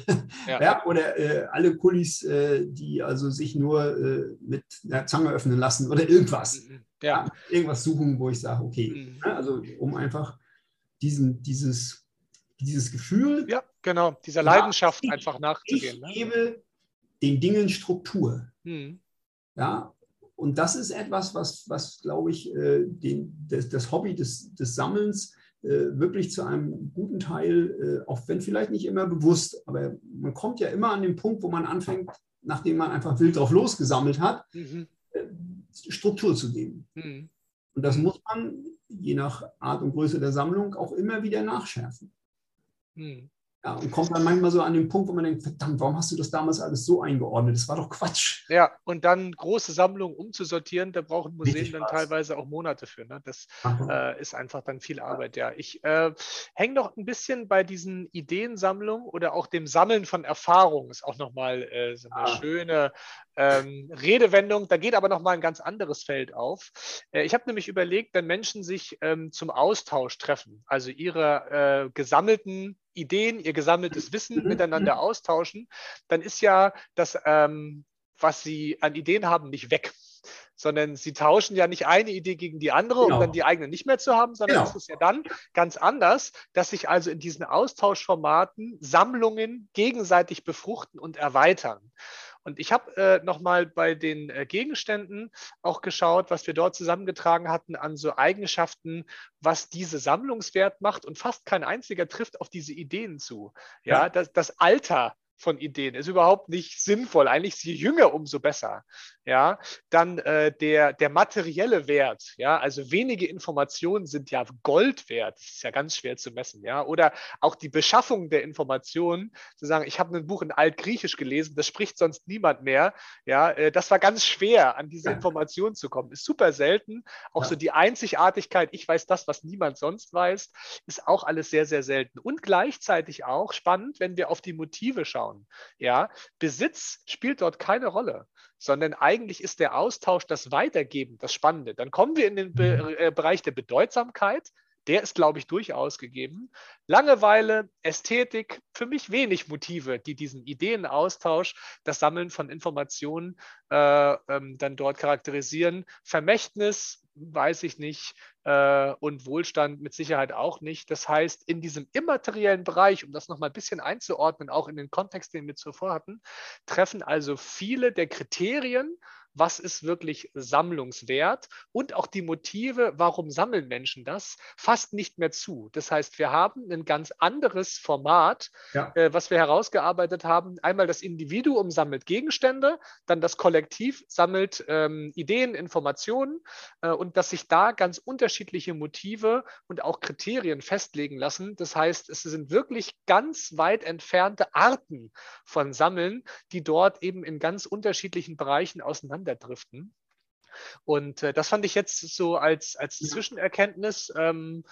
ja. ja. oder äh, alle Kulis, äh, die also sich nur äh, mit einer Zange öffnen lassen oder irgendwas. Ja. irgendwas suchen, wo ich sage, okay, mhm. also um einfach diesen, dieses, dieses Gefühl. Ja, genau, dieser Leidenschaft ich, einfach nachzugehen. Ich ne? gebe den Dingen Struktur. Mhm. Ja, und das ist etwas, was, was glaube ich, äh, den, das, das Hobby des, des Sammelns äh, wirklich zu einem guten Teil, äh, auch wenn vielleicht nicht immer bewusst, aber man kommt ja immer an den Punkt, wo man anfängt, nachdem man einfach wild drauf losgesammelt hat, mhm. Struktur zu geben. Mhm. Und das muss man je nach Art und Größe der Sammlung auch immer wieder nachschärfen. Mhm. Ja, und kommt dann manchmal so an den Punkt, wo man denkt, verdammt, warum hast du das damals alles so eingeordnet? Das war doch Quatsch. Ja, und dann große Sammlungen umzusortieren, da brauchen Museen dann teilweise auch Monate für. Ne? Das äh, ist einfach dann viel Arbeit, ja. Ich äh, hänge noch ein bisschen bei diesen Ideensammlungen oder auch dem Sammeln von Erfahrungen, ist auch nochmal äh, so eine ah. schöne ähm, Redewendung. Da geht aber nochmal ein ganz anderes Feld auf. Äh, ich habe nämlich überlegt, wenn Menschen sich ähm, zum Austausch treffen, also ihre äh, gesammelten Ideen, ihr gesammeltes Wissen miteinander austauschen, dann ist ja das, ähm, was sie an Ideen haben, nicht weg sondern sie tauschen ja nicht eine Idee gegen die andere, genau. um dann die eigene nicht mehr zu haben, sondern genau. es ist ja dann ganz anders, dass sich also in diesen Austauschformaten Sammlungen gegenseitig befruchten und erweitern. Und ich habe äh, nochmal bei den äh, Gegenständen auch geschaut, was wir dort zusammengetragen hatten an so Eigenschaften, was diese Sammlungswert macht. Und fast kein einziger trifft auf diese Ideen zu. Ja, ja. Das, das Alter von Ideen ist überhaupt nicht sinnvoll. Eigentlich je jünger, umso besser. Ja, dann äh, der, der materielle Wert. Ja, also wenige Informationen sind ja Gold wert. Das ist ja ganz schwer zu messen. Ja, oder auch die Beschaffung der Informationen. Zu sagen, ich habe ein Buch in Altgriechisch gelesen, das spricht sonst niemand mehr. Ja, äh, das war ganz schwer, an diese Informationen zu kommen. Ist super selten. Auch ja. so die Einzigartigkeit, ich weiß das, was niemand sonst weiß, ist auch alles sehr, sehr selten. Und gleichzeitig auch spannend, wenn wir auf die Motive schauen anschauen. Ja, Besitz spielt dort keine Rolle, sondern eigentlich ist der Austausch, das Weitergeben, das Spannende. Dann kommen wir in den Be mhm. äh, Bereich der Bedeutsamkeit. Der ist, glaube ich, durchaus gegeben. Langeweile, Ästhetik, für mich wenig Motive, die diesen Ideenaustausch, das Sammeln von Informationen äh, ähm, dann dort charakterisieren. Vermächtnis, weiß ich nicht, äh, und Wohlstand mit Sicherheit auch nicht. Das heißt, in diesem immateriellen Bereich, um das nochmal ein bisschen einzuordnen, auch in den Kontext, den wir zuvor hatten, treffen also viele der Kriterien, was ist wirklich sammlungswert und auch die Motive, warum sammeln Menschen das, fast nicht mehr zu. Das heißt, wir haben ein ganz anderes Format, ja. äh, was wir herausgearbeitet haben. Einmal das Individuum sammelt Gegenstände, dann das Kollektiv sammelt ähm, Ideen, Informationen äh, und dass sich da ganz unterschiedliche Motive und auch Kriterien festlegen lassen. Das heißt, es sind wirklich ganz weit entfernte Arten von Sammeln, die dort eben in ganz unterschiedlichen Bereichen auseinander auseinanderdriften. Und äh, das fand ich jetzt so als, als Zwischenerkenntnis ähm,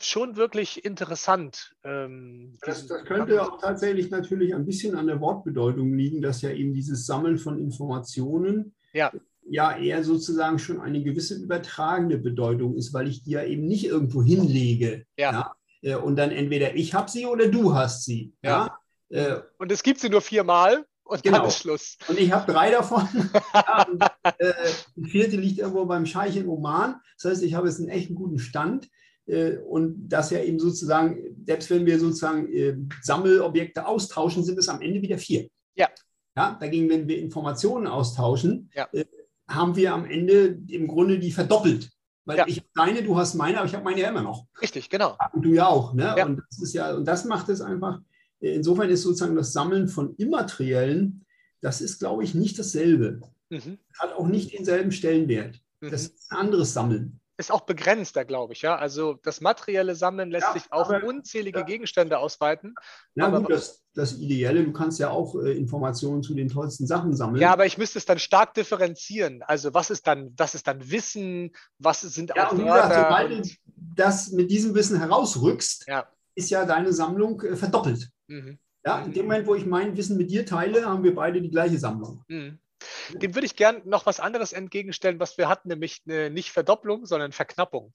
schon wirklich interessant. Ähm, das, das, könnte auch tatsächlich natürlich ein bisschen an der Wortbedeutung liegen, dass ja eben dieses Sammeln von Informationen ja, ja eher sozusagen schon eine gewisse übertragende Bedeutung ist, weil ich die ja eben nicht irgendwo hinlege. Ja. ja? Äh, und dann entweder ich habe sie oder du hast sie. Ja. ja? Äh, und es gibt sie nur viermal und genau. dann ist Schluss. Und ich habe drei davon. (laughs) ja, und, äh, die vierte liegt irgendwo beim Scheich in Oman. Das heißt, ich habe jetzt einen echten guten Stand. Äh, und das ja eben sozusagen, selbst wenn wir sozusagen äh, Sammelobjekte austauschen, sind es am Ende wieder vier. Ja. Ja, dagegen, wenn wir Informationen austauschen, ja. Äh, haben wir am Ende im Grunde die verdoppelt. Weil ja. ich habe deine, du hast meine, aber ich habe meine ja immer noch. Richtig, genau. Und du ja auch. Ne? Und das ist ja, und das macht es einfach, insofern ist sozusagen das Sammeln von Immateriellen, das ist, glaube ich, nicht dasselbe. Mhm. Hat auch nicht denselben Stellenwert. Mhm. Das ist ein anderes Sammeln ist auch begrenzter, glaube ich. Ja? Also das materielle Sammeln lässt ja, sich auf aber, unzählige ja. Gegenstände ausweiten. Ja, gut, das, das Ideelle, du kannst ja auch äh, Informationen zu den tollsten Sachen sammeln. Ja, aber ich müsste es dann stark differenzieren. Also was ist dann, was ist dann Wissen, was sind ja, auch und gesagt, sobald du das mit diesem Wissen herausrückst, ja. ist ja deine Sammlung äh, verdoppelt. Mhm. Ja, in dem Moment, wo ich mein Wissen mit dir teile, haben wir beide die gleiche Sammlung. Mhm. Dem würde ich gern noch was anderes entgegenstellen, was wir hatten, nämlich eine nicht Verdopplung, sondern Verknappung.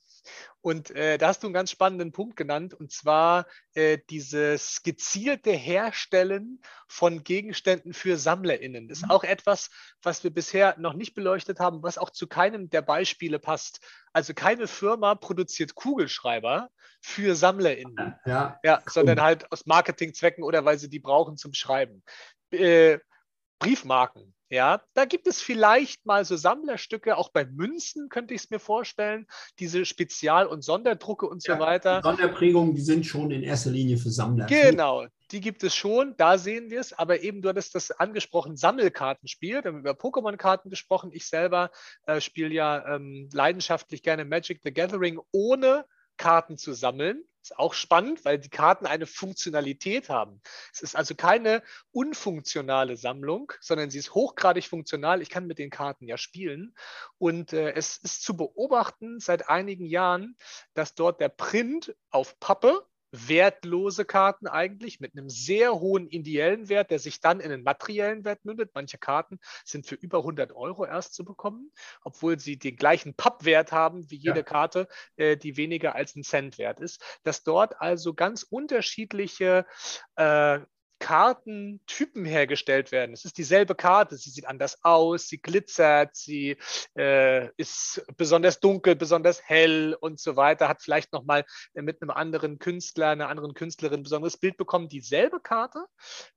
Und äh, da hast du einen ganz spannenden Punkt genannt, und zwar äh, dieses gezielte Herstellen von Gegenständen für SammlerInnen. Das ist auch etwas, was wir bisher noch nicht beleuchtet haben, was auch zu keinem der Beispiele passt. Also keine Firma produziert Kugelschreiber für SammlerInnen, ja, ja sondern halt aus Marketingzwecken oder weil sie die brauchen zum Schreiben. Äh, Briefmarken ja, da gibt es vielleicht mal so Sammlerstücke, auch bei Münzen könnte ich es mir vorstellen, diese Spezial- und Sonderdrucke und ja, so weiter. Sonderprägungen, die sind schon in erster Linie für Sammler. Genau, die gibt es schon, da sehen wir es, aber eben du hattest das angesprochen, Sammelkartenspiel, wir haben über Pokémon-Karten gesprochen. Ich selber äh, spiele ja ähm, leidenschaftlich gerne Magic the Gathering, ohne Karten zu sammeln. Ist auch spannend, weil die Karten eine Funktionalität haben. Es ist also keine unfunktionale Sammlung, sondern sie ist hochgradig funktional. Ich kann mit den Karten ja spielen. Und äh, es ist zu beobachten seit einigen Jahren, dass dort der Print auf Pappe wertlose Karten eigentlich mit einem sehr hohen ideellen Wert, der sich dann in einen materiellen Wert mündet. Manche Karten sind für über 100 Euro erst zu bekommen, obwohl sie den gleichen Pappwert haben wie jede ja. Karte, äh, die weniger als ein Cent wert ist. Dass dort also ganz unterschiedliche äh, Kartentypen hergestellt werden. Es ist dieselbe Karte, sie sieht anders aus, sie glitzert, sie äh, ist besonders dunkel, besonders hell und so weiter, hat vielleicht nochmal mit einem anderen Künstler, einer anderen Künstlerin ein besonderes Bild bekommen. Dieselbe Karte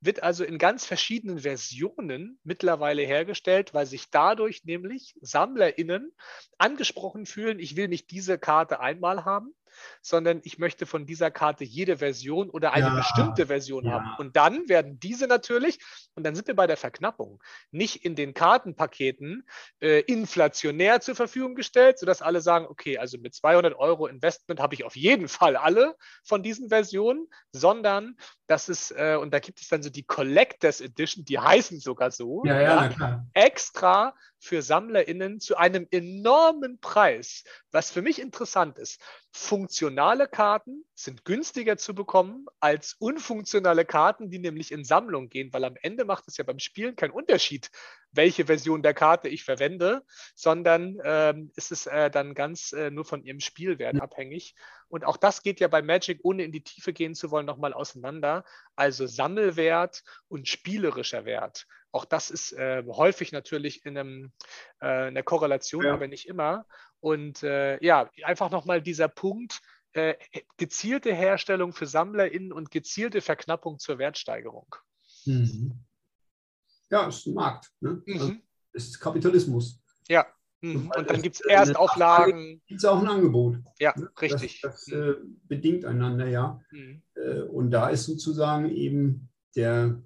wird also in ganz verschiedenen Versionen mittlerweile hergestellt, weil sich dadurch nämlich SammlerInnen angesprochen fühlen, ich will nicht diese Karte einmal haben, sondern ich möchte von dieser Karte jede Version oder eine ja, bestimmte Version ja. haben. Und dann werden diese natürlich, und dann sind wir bei der Verknappung, nicht in den Kartenpaketen äh, inflationär zur Verfügung gestellt, sodass alle sagen, okay, also mit 200 Euro Investment habe ich auf jeden Fall alle von diesen Versionen, sondern das ist, äh, und da gibt es dann so die Collectors Edition, die heißen sogar so, ja, extra für SammlerInnen zu einem enormen Preis. Was für mich interessant ist, funktionale Karten sind günstiger zu bekommen als unfunktionale Karten, die nämlich in Sammlung gehen, weil am Ende macht es ja beim Spielen keinen Unterschied, welche Version der Karte ich verwende, sondern ähm, ist es äh, dann ganz äh, nur von ihrem Spielwert abhängig. Und auch das geht ja bei Magic, ohne in die Tiefe gehen zu wollen, nochmal auseinander. Also Sammelwert und spielerischer Wert. Auch das ist äh, häufig natürlich in, einem, äh, in der Korrelation, ja. aber nicht immer. Und äh, ja, einfach nochmal dieser Punkt, äh, gezielte Herstellung für SammlerInnen und gezielte Verknappung zur Wertsteigerung. Mhm. Ja, ist ein Markt. Ne? Mhm. Also, ist Kapitalismus. Ja. Mhm. Und dann gibt es Erstauflagen. Gibt es auch ein Angebot. Ja, ne? richtig. Das, das äh, bedingt einander, ja. Mhm. Äh, und da ist sozusagen eben der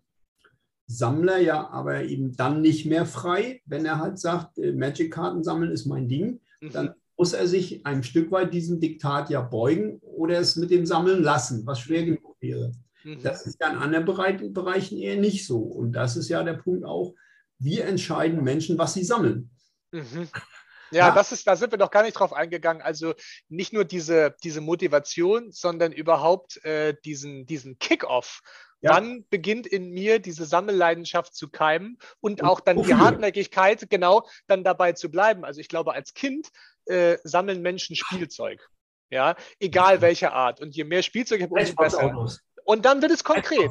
Sammler ja aber eben dann nicht mehr frei, wenn er halt sagt, äh, Magic-Karten sammeln ist mein Ding. Mhm. Dann muss er sich ein Stück weit diesem Diktat ja beugen oder es mit dem Sammeln lassen, was schwer genug wäre. Mhm. Das ist ja in anderen Bereichen eher nicht so. Und das ist ja der Punkt auch, wie entscheiden Menschen, was sie sammeln. Mhm. Ja, (laughs) ja, das ist, da sind wir doch gar nicht drauf eingegangen. Also nicht nur diese, diese Motivation, sondern überhaupt äh, diesen, diesen Kick-off. Ja. Wann beginnt in mir diese Sammelleidenschaft zu keimen und, und auch dann die Hartnäckigkeit, genau, dann dabei zu bleiben? Also ich glaube, als Kind äh, sammeln Menschen Spielzeug. Ja, egal welcher Art. Und je mehr Spielzeug ich habe, umso besser. Und dann wird es konkret.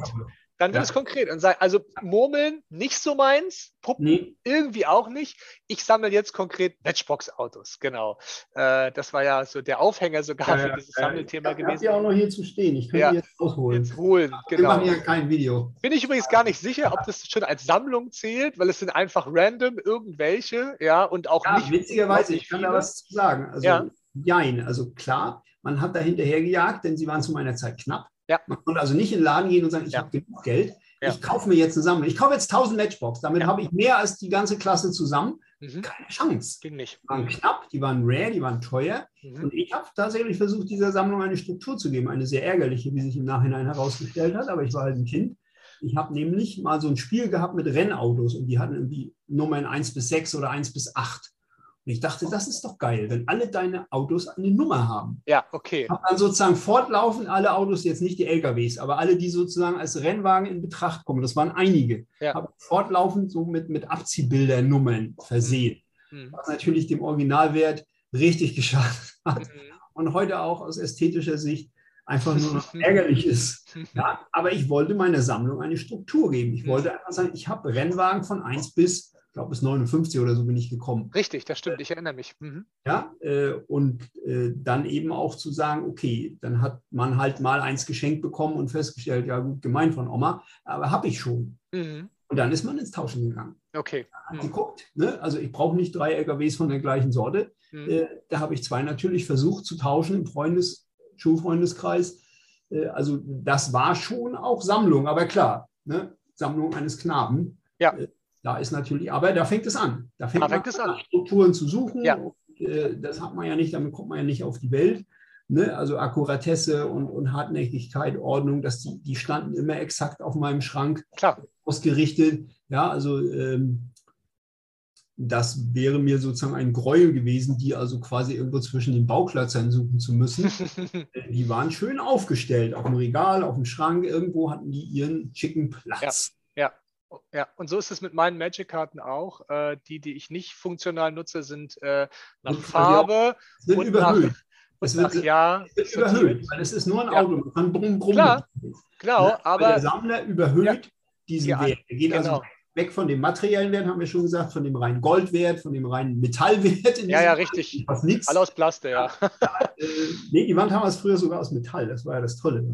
Dann wird ja. es konkret und sagt, also Murmeln nicht so meins, Puppen nee. irgendwie auch nicht. Ich sammle jetzt konkret Matchbox-Autos, genau. Äh, das war ja so der Aufhänger sogar ja, für dieses Sammelthema gewesen. Ich habe ja auch noch hier zu stehen. Ich kann ja. die jetzt ausholen. Jetzt holen, genau. Wir machen ja kein Video. Bin ich übrigens gar nicht sicher, ob das schon als Sammlung zählt, weil es sind einfach random irgendwelche, ja, und auch ja, nicht. Witzigerweise, ich kann da was zu sagen. Also, ja. jein, also klar, man hat da hinterher gejagt, denn sie waren zu meiner Zeit knapp. Ja. Konnte also nicht in den Laden gehen und sagen, ich ja. habe genug Geld, ja. ich kaufe mir jetzt eine Sammlung. Ich kaufe jetzt 1000 Matchbox, damit habe ich mehr als die ganze Klasse zusammen. Mhm. Keine Chance. Ging nicht. Die waren knapp, die waren rare, die waren teuer. Mhm. Und ich habe tatsächlich versucht, dieser Sammlung eine Struktur zu geben. Eine sehr ärgerliche, wie sich im Nachhinein herausgestellt hat, aber ich war halt ein Kind. Ich habe nämlich mal so ein Spiel gehabt mit Rennautos und die hatten irgendwie Nummern 1 bis 6 oder 1 bis 8. Und ich dachte, das ist doch geil, wenn alle deine Autos eine Nummer haben. Ja, okay. Habe dann sozusagen fortlaufend alle Autos, jetzt nicht die LKWs, aber alle, die sozusagen als Rennwagen in Betracht kommen, das waren einige, ja. habe fortlaufend so mit, mit Abziehbildernummern versehen, mhm. mhm. was natürlich dem Originalwert richtig (laughs) geschadet hat. Mhm. Und heute auch aus ästhetischer Sicht einfach nur noch (laughs) ärgerlich ist. Ja, aber ich wollte meiner Sammlung eine Struktur geben. Ich mhm. wollte einfach sagen, ich habe Rennwagen von 1 bis ich glaube, bis 59 oder so bin ich gekommen. Richtig, das stimmt, ich erinnere mich. Mhm. Ja, äh, und äh, dann eben auch zu sagen, okay, dann hat man halt mal eins geschenkt bekommen und festgestellt, ja gut, gemein von Oma, aber habe ich schon. Mhm. Und dann ist man ins Tauschen gegangen. Okay. Mhm. Geguckt, ne? Also ich brauche nicht drei LKWs von der gleichen Sorte. Mhm. Äh, da habe ich zwei natürlich versucht zu tauschen im Freundes-, Schulfreundeskreis. Äh, also das war schon auch Sammlung, aber klar, ne? Sammlung eines Knaben. Ja. Äh, da ist natürlich, aber da fängt es an. Da fängt, da fängt man an, Strukturen zu suchen. Ja. Und, äh, das hat man ja nicht, damit kommt man ja nicht auf die Welt. Ne? Also Akkuratesse und, und Hartnäckigkeit, Ordnung, dass die, die standen immer exakt auf meinem Schrank Klar. ausgerichtet. Ja, also ähm, das wäre mir sozusagen ein Gräuel gewesen, die also quasi irgendwo zwischen den Bauklötzern suchen zu müssen. (laughs) die waren schön aufgestellt, auf dem Regal, auf dem Schrank, irgendwo hatten die ihren schicken Platz. Ja, ja. Ja, und so ist es mit meinen Magic-Karten auch. Äh, die, die ich nicht funktional nutze, sind äh, nach und Farbe sind und überhöht. nach, es wird, nach Jahr. Es wird überhöht, weil es ist nur ein Auto. Man kann brumm, brumm. Klar, genau, ne? aber der Sammler überhöht ja, diesen ja, Wert. Er geht also genau. also weg von dem materiellen Wert, haben wir schon gesagt, von dem reinen Goldwert, von dem reinen Metallwert. ja, ja, richtig. Nichts. Alle aus Plaste, ja. ja äh, nee, die Wand haben wir früher sogar aus Metall. Das war ja das Tolle.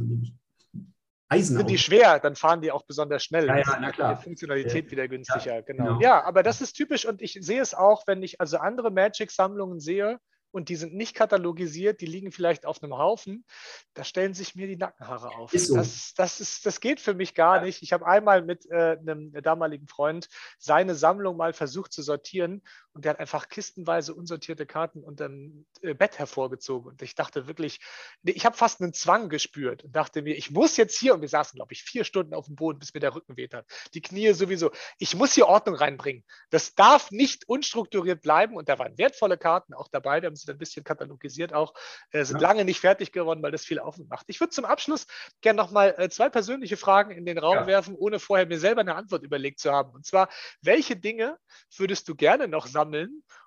Nämlich Eisen Sind die schwer, dann fahren die auch besonders schnell. Ja, ja, na klar. Die Funktionalität ja. wieder günstiger, ja, genau. genau. Ja, aber das ist typisch und ich sehe es auch, wenn ich also andere Magic-Sammlungen sehe, und die sind nicht katalogisiert, die liegen vielleicht auf einem Haufen, da stellen sich mir die Nackenhaare auf. Ist so. das, das, ist, das geht für mich gar nicht. Ich habe einmal mit äh, einem damaligen Freund seine Sammlung mal versucht zu sortieren und der hat einfach kistenweise unsortierte Karten unter dem äh, Bett hervorgezogen. Und ich dachte wirklich, ich habe fast einen Zwang gespürt und dachte mir, ich muss jetzt hier, und wir saßen, glaube ich, vier Stunden auf dem Boden, bis mir der Rücken weht hat. Die Knie sowieso. Ich muss hier Ordnung reinbringen. Das darf nicht unstrukturiert bleiben. Und da waren wertvolle Karten auch dabei. Wir haben sie ein bisschen katalogisiert auch, äh, sind ja. lange nicht fertig geworden, weil das viel Aufwand macht. Ich würde zum Abschluss gerne nochmal äh, zwei persönliche Fragen in den Raum ja. werfen, ohne vorher mir selber eine Antwort überlegt zu haben. Und zwar, welche Dinge würdest du gerne noch sammeln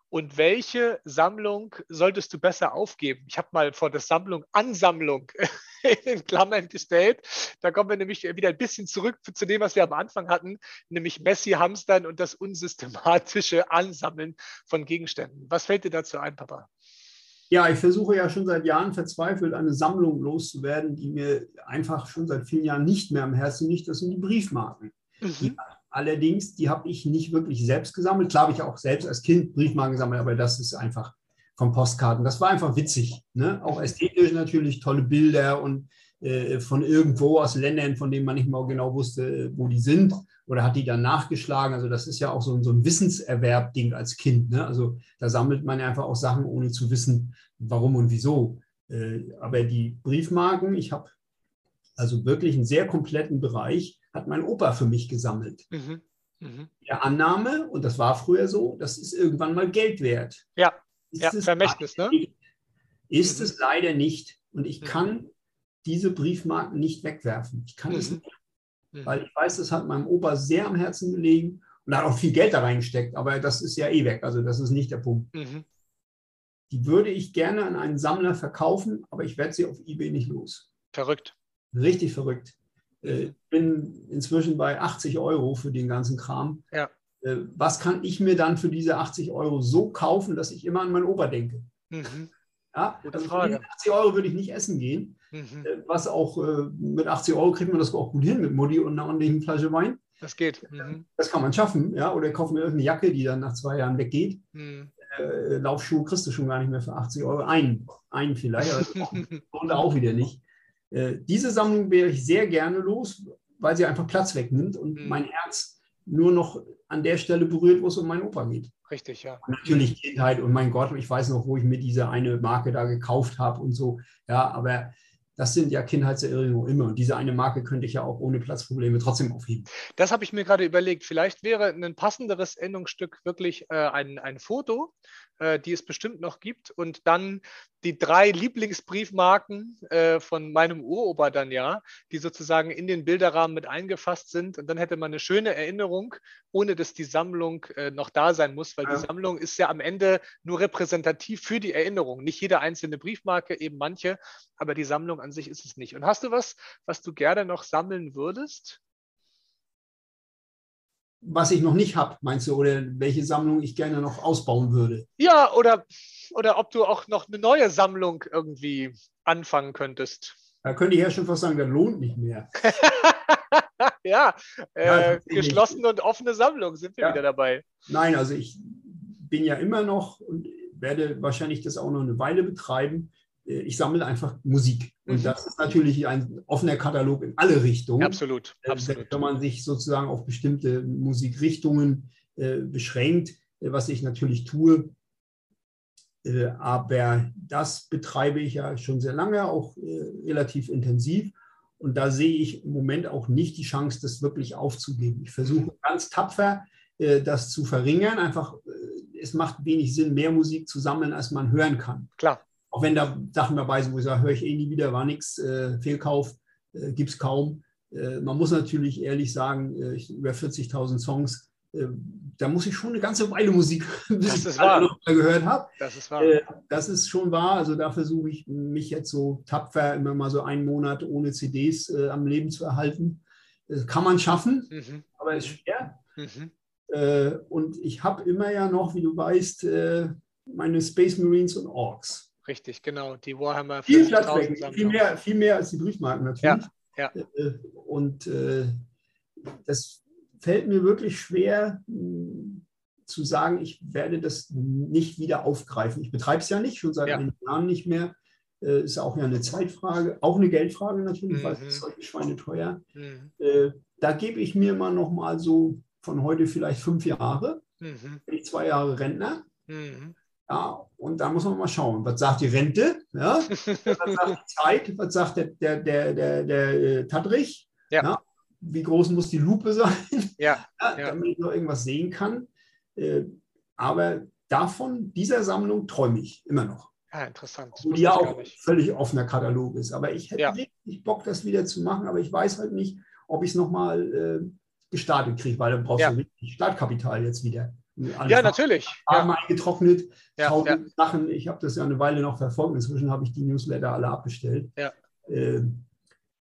und welche Sammlung solltest du besser aufgeben? Ich habe mal vor der Sammlung Ansammlung (laughs) in Klammern gestellt. Da kommen wir nämlich wieder ein bisschen zurück zu dem, was wir am Anfang hatten, nämlich Messi-Hamstern und das unsystematische Ansammeln von Gegenständen. Was fällt dir dazu ein, Papa? Ja, ich versuche ja schon seit Jahren verzweifelt, eine Sammlung loszuwerden, die mir einfach schon seit vielen Jahren nicht mehr am Herzen liegt. Das sind die Briefmarken. Mhm. Die, allerdings, die habe ich nicht wirklich selbst gesammelt. Klar habe ich auch selbst als Kind Briefmarken gesammelt, aber das ist einfach von Postkarten. Das war einfach witzig. Ne? Auch ästhetisch natürlich tolle Bilder und äh, von irgendwo aus Ländern, von denen man nicht mal genau wusste, wo die sind oder hat die dann nachgeschlagen. Also das ist ja auch so, ein, so ein Wissenserwerb-Ding als Kind. Ne? Also da sammelt man einfach auch Sachen, ohne zu wissen, warum und wieso. Äh, aber die Briefmarken, ich habe also wirklich einen sehr kompletten Bereich, hat mein Opa für mich gesammelt. Mhm. Mhm. Der Annahme, und das war früher so, das ist irgendwann mal Geld wert. Ja, ist ja Vermächtnis, ne? Ist mhm. es leider nicht. Und ich mhm. kann diese Briefmarken nicht wegwerfen. Ich kann es mhm. nicht Mhm. Weil ich weiß, das hat meinem Opa sehr am Herzen gelegen und hat auch viel Geld da reingesteckt, aber das ist ja eh weg. Also das ist nicht der Punkt. Die würde ich gerne an einen Sammler verkaufen, aber ich werde sie auf eBay nicht los. Verrückt. Richtig verrückt. Äh, ich bin inzwischen bei 80 Euro für den ganzen Kram. Ja. Äh, was kann ich mir dann für diese 80 Euro so kaufen, dass ich immer an meinen Opa denke? Mhm. Ja, Gute also Frage. Für diese 80 Euro würde ich nicht essen gehen. Mhm. Äh, Was auch äh, mit 80 Euro kriegt man das auch gut hin mit Mutti und einer ordentlichen Flasche Wein. Das geht. Mhm. Das kann man schaffen, ja. Oder kaufen mir irgendeine Jacke, die dann nach zwei Jahren weggeht. Mhm. Äh, Laufschuhe kriegst du schon gar nicht mehr für 80 Euro. Einen, einen vielleicht, aber (laughs) und auch wieder nicht. Äh, diese Sammlung wäre ich sehr gerne los, weil sie einfach Platz wegnimmt und Mhm. mein Herz nur noch an der Stelle berührt, wo es um meinen Opa geht. Richtig, ja. Und natürlich Kindheit und mein Gott, ich weiß noch, wo ich mir diese eine Marke da gekauft habe und so. Ja, aber das sind ja Kindheitserinnerungen immer. Und diese eine Marke könnte ich ja auch ohne Platzprobleme trotzdem aufheben. Das habe ich mir gerade überlegt. Vielleicht wäre ein passenderes Endungsstück wirklich äh, ein, ein Foto, äh, die es bestimmt noch gibt, und dann die drei Lieblingsbriefmarken äh, von meinem Uropa dann ja, die sozusagen in den Bilderrahmen mit eingefasst sind. Und dann hätte man eine schöne Erinnerung, ohne dass die Sammlung äh, noch da sein muss, weil Ja. die Sammlung ist ja am Ende nur repräsentativ für die Erinnerung. Nicht jede einzelne Briefmarke, eben manche, aber die Sammlung an sich ist es nicht. Und hast du was, was du gerne noch sammeln würdest? Was ich noch nicht habe, meinst du, oder welche Sammlung ich gerne noch ausbauen würde? Ja, oder, oder ob du auch noch eine neue Sammlung irgendwie anfangen könntest. Da könnte ich ja schon fast sagen, das lohnt nicht mehr. (laughs) ja, äh, geschlossene und offene Sammlung sind wir Ja. wieder dabei. Nein, also ich bin ja immer noch und werde wahrscheinlich das auch noch eine Weile betreiben. Äh, Ich sammle einfach Musik. Und Mhm. das ist natürlich ein offener Katalog in alle Richtungen. Absolut, Äh, absolut. Wenn man sich sozusagen auf bestimmte Musikrichtungen äh, beschränkt, was ich natürlich tue. Aber das betreibe ich ja schon sehr lange, auch relativ intensiv. Und da sehe ich im Moment auch nicht die Chance, das wirklich aufzugeben. Ich versuche ganz tapfer, das zu verringern. Einfach, es macht wenig Sinn, mehr Musik zu sammeln, als man hören kann. Klar. Auch wenn da Sachen dabei sind, wo ich sage, höre ich eh nie wieder, war nichts, äh, Fehlkauf, äh, gibt es kaum. Äh, man muss natürlich ehrlich sagen, äh, über 40.000 Songs, äh, da muss ich schon eine ganze Weile Musik, (laughs) bis Das ich alle noch mal gehört habe. Das ist wahr. Äh, das ist schon wahr. Also da versuche ich mich jetzt so tapfer immer mal so einen Monat ohne CDs äh, am Leben zu erhalten. Das kann man schaffen, Mhm. aber ist schwer. Mhm. Und ich habe immer ja noch, wie du weißt, meine Space Marines und Orks. Richtig, genau. Die Warhammer Viel Platz 40.000 weg, Sammlung. viel mehr, viel mehr als die Briefmarken natürlich. Ja, Äh, Und äh, das fällt mir wirklich schwer mh, zu sagen, ich werde das nicht wieder aufgreifen. Ich betreibe es ja nicht, schon seit Ja. einigen Jahren nicht mehr. Äh, Ist auch ja eine Zeitfrage, auch eine Geldfrage natürlich, weil Mhm. es ist solche Schweine teuer. Mhm. Äh, Da gebe ich mir mal noch mal so von heute vielleicht fünf Jahre, Mhm. bin ich zwei Jahre Rentner. Mhm. Ja, und da muss man mal schauen, was sagt die Rente? Ja? (laughs) was sagt die Zeit? Was sagt der, der, der, der, der äh, Tadrich? Ja. Wie groß muss die Lupe (laughs) sein, Ja, ja, Ja. damit ich noch irgendwas sehen kann? Äh, aber davon, dieser Sammlung träume ich immer noch. ja, interessant. Das Wo die ja auch völlig offener Katalog ist. Aber ich hätte Ja. richtig Bock, das wieder zu machen, aber ich weiß halt nicht, ob ich es nochmal äh, gestartet kriege, weil dann brauchst Ja. du richtig Startkapital jetzt wieder. Ja, natürlich. Farben Ja, eingetrocknet, ja, ja. Sachen. Ich habe das ja eine Weile noch verfolgt. Inzwischen habe ich die Newsletter alle abbestellt. Ja. Äh,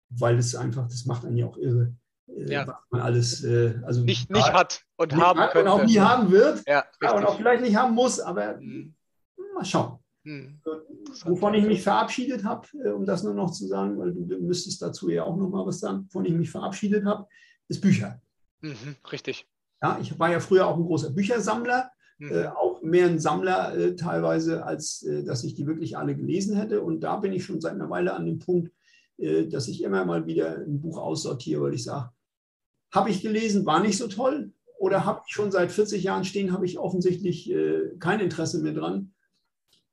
weil das einfach, das macht einen ja auch irre. Äh, Ja. Was man alles äh, also Nicht, nicht hat und nicht haben hat könnte. und auch nie haben wird. Ja, und auch vielleicht nicht haben muss, aber Mhm. mal schauen. Mhm. Wovon ich mich verabschiedet habe, äh, um das nur noch zu sagen, weil du, du müsstest dazu ja auch noch mal was sagen, wovon ich mich verabschiedet habe, ist Bücher. Mhm. Richtig. Ja, ich war ja früher auch ein großer Büchersammler. Mhm. äh, auch mehr ein Sammler äh, teilweise, als äh, dass ich die wirklich alle gelesen hätte. Und da bin ich schon seit einer Weile an dem Punkt, äh, dass ich immer mal wieder ein Buch aussortiere, weil ich sage, habe ich gelesen, war nicht so toll. Oder habe ich schon seit 40 Jahren stehen, habe ich offensichtlich äh, kein Interesse mehr dran.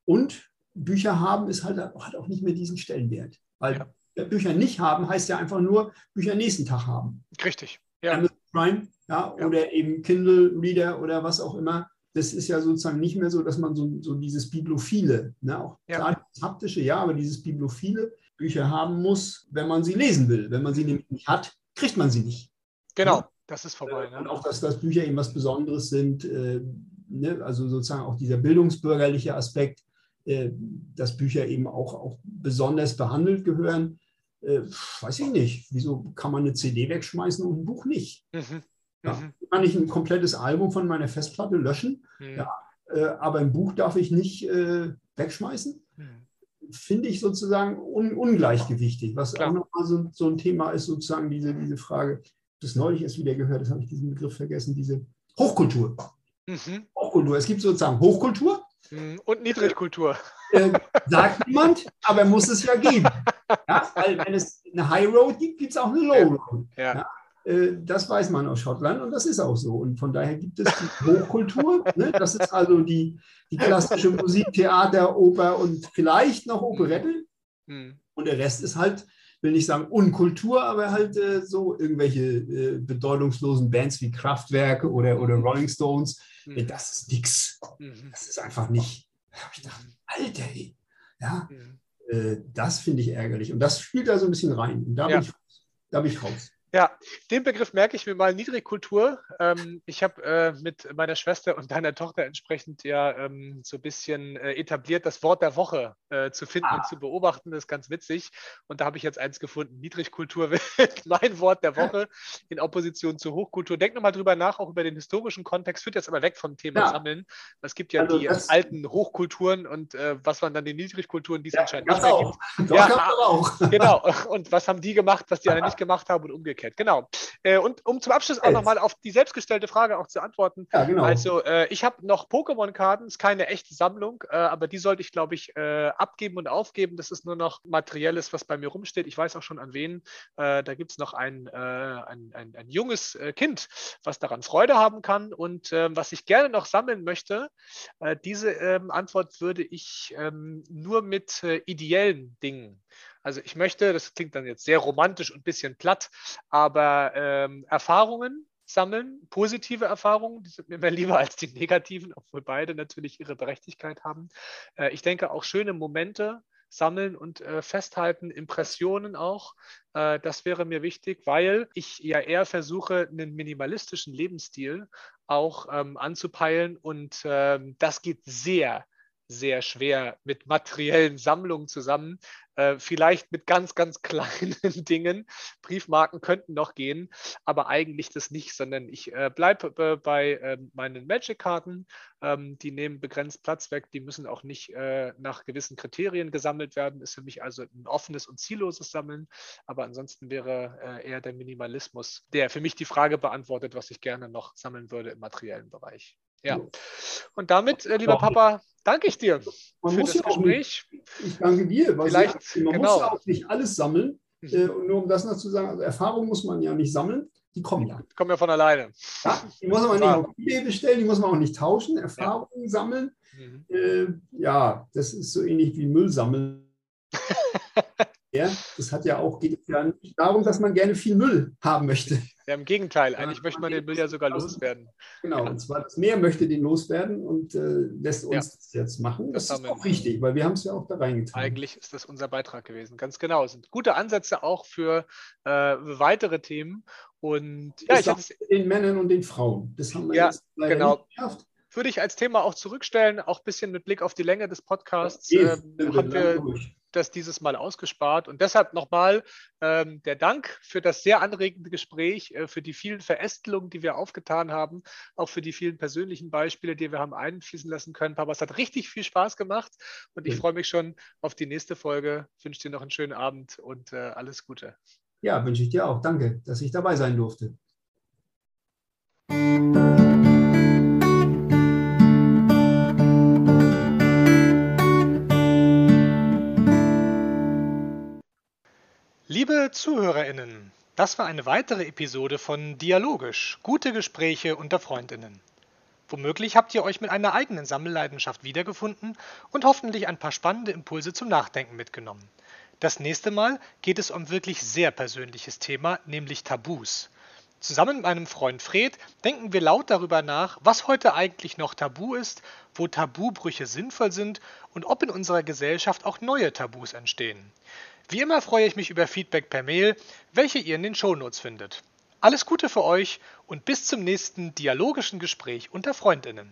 Und Bücher haben ist halt, hat auch nicht mehr diesen Stellenwert. Weil Ja. Bücher nicht haben, heißt ja einfach nur Bücher nächsten Tag haben. Richtig. Ja. Amazon Prime, ja, Ja. oder eben Kindle Reader oder was auch immer. Das ist ja sozusagen nicht mehr so, dass man so, so dieses Biblophile, ne, auch Ja. das haptische, ja, aber dieses Biblophile Bücher haben muss, wenn man sie lesen will. Wenn man sie nämlich nicht hat, kriegt man sie nicht. Genau. Das ist vorbei. Und Ne? auch, dass das Bücher eben was Besonderes sind, äh, ne, also sozusagen auch dieser bildungsbürgerliche Aspekt, äh, dass Bücher eben auch, auch besonders behandelt gehören. Äh, weiß ich nicht. Wieso kann man eine CD wegschmeißen und ein Buch nicht? Mhm. Ja, mhm. kann ich ein komplettes Album von meiner Festplatte löschen? Mhm. Ja, äh, aber ein Buch darf ich nicht äh, wegschmeißen? Mhm. Finde ich sozusagen un ungleichgewichtig. Was Klar. auch nochmal so, so, ein Thema ist, sozusagen diese, diese Frage, das neulich erst wieder gehört, das habe ich diesen Begriff vergessen, diese Hochkultur. Mhm. Hochkultur. Es gibt sozusagen Hochkultur. Mhm. Und Niedrigkultur. Äh, sagt niemand, aber muss es ja geben. Ja, weil wenn es eine High Road gibt, gibt es auch eine Low Road. Ja. ja. Äh, das weiß man aus Schottland und das ist auch so. Und von daher gibt es die Hochkultur. Ne? Das ist also die, die klassische Musik, Theater, Oper und vielleicht noch Operette. Mhm. Und der Rest ist halt, will nicht sagen Unkultur, aber halt äh, so irgendwelche äh, bedeutungslosen Bands wie Kraftwerke oder, oder Rolling Stones. Mhm. Das ist nix. Mhm. Das ist einfach nicht. Da habe ich gedacht, Alter, ey. Ja, mhm. äh, das finde ich ärgerlich. Und das spielt da so ein bisschen rein. Und da, ja. bin, ich, da bin ich raus. Ja, den Begriff merke ich mir mal, Niedrigkultur. Ähm, ich habe äh, mit meiner Schwester und deiner Tochter entsprechend ja ähm, so ein bisschen äh, etabliert, das Wort der Woche äh, zu finden ah. und zu beobachten. Das ist ganz witzig. Und da habe ich jetzt eins gefunden. Niedrigkultur (laughs) wird mein Wort der Woche in Opposition zur Hochkultur. Denk nochmal drüber nach, auch über den historischen Kontext. Führt jetzt aber weg vom Thema ja. Sammeln. Es gibt ja also die alten Hochkulturen und äh, was waren dann die Niedrigkulturen, die es ja, anscheinend nicht mehr auch. gibt. Ja, auch. genau. Und was haben die gemacht, was die alle nicht gemacht haben und umgekehrt umgekehrt, genau. Äh, und um zum Abschluss auch nochmal auf die selbstgestellte Frage auch zu antworten. Ja, genau. Also äh, ich habe noch Pokémon-Karten, ist keine echte Sammlung, äh, aber die sollte ich, glaube ich, äh, abgeben und aufgeben. Das ist nur noch Materielles, was bei mir rumsteht. Ich weiß auch schon an wen. Äh, da gibt es noch ein, äh, ein, ein, ein, junges Kind, was daran Freude haben kann. Und ähm, was ich gerne noch sammeln möchte, diese ähm, Antwort würde ich ähm, nur mit ideellen Dingen also ich möchte, das klingt dann jetzt sehr romantisch und ein bisschen platt, aber ähm, Erfahrungen sammeln, positive Erfahrungen, die sind mir mehr lieber als die negativen, obwohl beide natürlich ihre Berechtigkeit haben. Äh, ich denke auch schöne Momente sammeln und äh, festhalten, Impressionen auch. Äh, das wäre mir wichtig, weil ich ja eher versuche, einen minimalistischen Lebensstil auch ähm, anzupeilen und ähm, das geht sehr sehr schwer mit materiellen Sammlungen zusammen. Äh, vielleicht mit ganz, ganz (laughs) kleinen Dingen. Briefmarken könnten noch gehen, aber eigentlich das nicht, sondern ich äh, bleibe äh, bei ähm, meinen Magic-Karten. Ähm, die nehmen begrenzt Platz weg. Die müssen auch nicht äh, nach gewissen Kriterien gesammelt werden. Ist für mich also ein offenes und zielloses Sammeln. Aber ansonsten wäre äh, eher der Minimalismus, der für mich die Frage beantwortet, was ich gerne noch sammeln würde im materiellen Bereich. Ja. Und damit, äh, lieber Papa, danke ich dir man für das ja Gespräch. Nicht, ich danke dir. Weil Vielleicht, Sie, man genau. muss ja auch nicht alles sammeln. Mhm. Äh, nur um das noch zu sagen, also Erfahrung muss man ja nicht sammeln. Die kommen ja. Die kommen ja von alleine. Ja, die muss man nicht auf eBay bestellen, die muss man auch nicht tauschen. Erfahrungen ja. sammeln. Mhm. Äh, ja, das ist so ähnlich wie Müll sammeln. (laughs) Ja, das hat ja auch, geht ja nicht darum, dass man gerne viel Müll haben möchte. Ja, im Gegenteil. Eigentlich ja, möchte man den Müll ja sogar loswerden. Genau, ja. und zwar das Meer möchte den loswerden und äh, lässt uns ja. das jetzt machen. Das, das ist auch richtig, weil wir haben es ja auch da reingetan. Eigentlich ist das unser Beitrag gewesen. Ganz genau. Es sind gute Ansätze auch für äh, weitere Themen. Und ja, ich habe den Männern und den Frauen. Das haben wir ja, jetzt leider genau. nicht geschafft würde ich als Thema auch zurückstellen, auch ein bisschen mit Blick auf die Länge des Podcasts. Ja, äh, haben wir das dieses Mal ausgespart. Und deshalb nochmal ähm, der Dank für das sehr anregende Gespräch, äh, für die vielen Verästelungen, die wir aufgetan haben, auch für die vielen persönlichen Beispiele, die wir haben einfließen lassen können. Papa, es hat richtig viel Spaß gemacht und ich freue mich schon auf die nächste Folge. Ich wünsche dir noch einen schönen Abend und äh, alles Gute. Ja, wünsche ich dir auch. Danke, dass ich dabei sein durfte. Liebe ZuhörerInnen, das war eine weitere Episode von Dialogisch, gute Gespräche unter FreundInnen. Womöglich habt ihr euch mit einer eigenen Sammelleidenschaft wiedergefunden und hoffentlich ein paar spannende Impulse zum Nachdenken mitgenommen. Das nächste Mal geht es um wirklich sehr persönliches Thema, nämlich Tabus. Zusammen mit meinem Freund Fred denken wir laut darüber nach, was heute eigentlich noch Tabu ist, wo Tabubrüche sinnvoll sind und ob in unserer Gesellschaft auch neue Tabus entstehen. Wie immer freue ich mich über Feedback per Mail, welche ihr in den Shownotes findet. Alles Gute für euch und bis zum nächsten dialogischen Gespräch unter Freundinnen.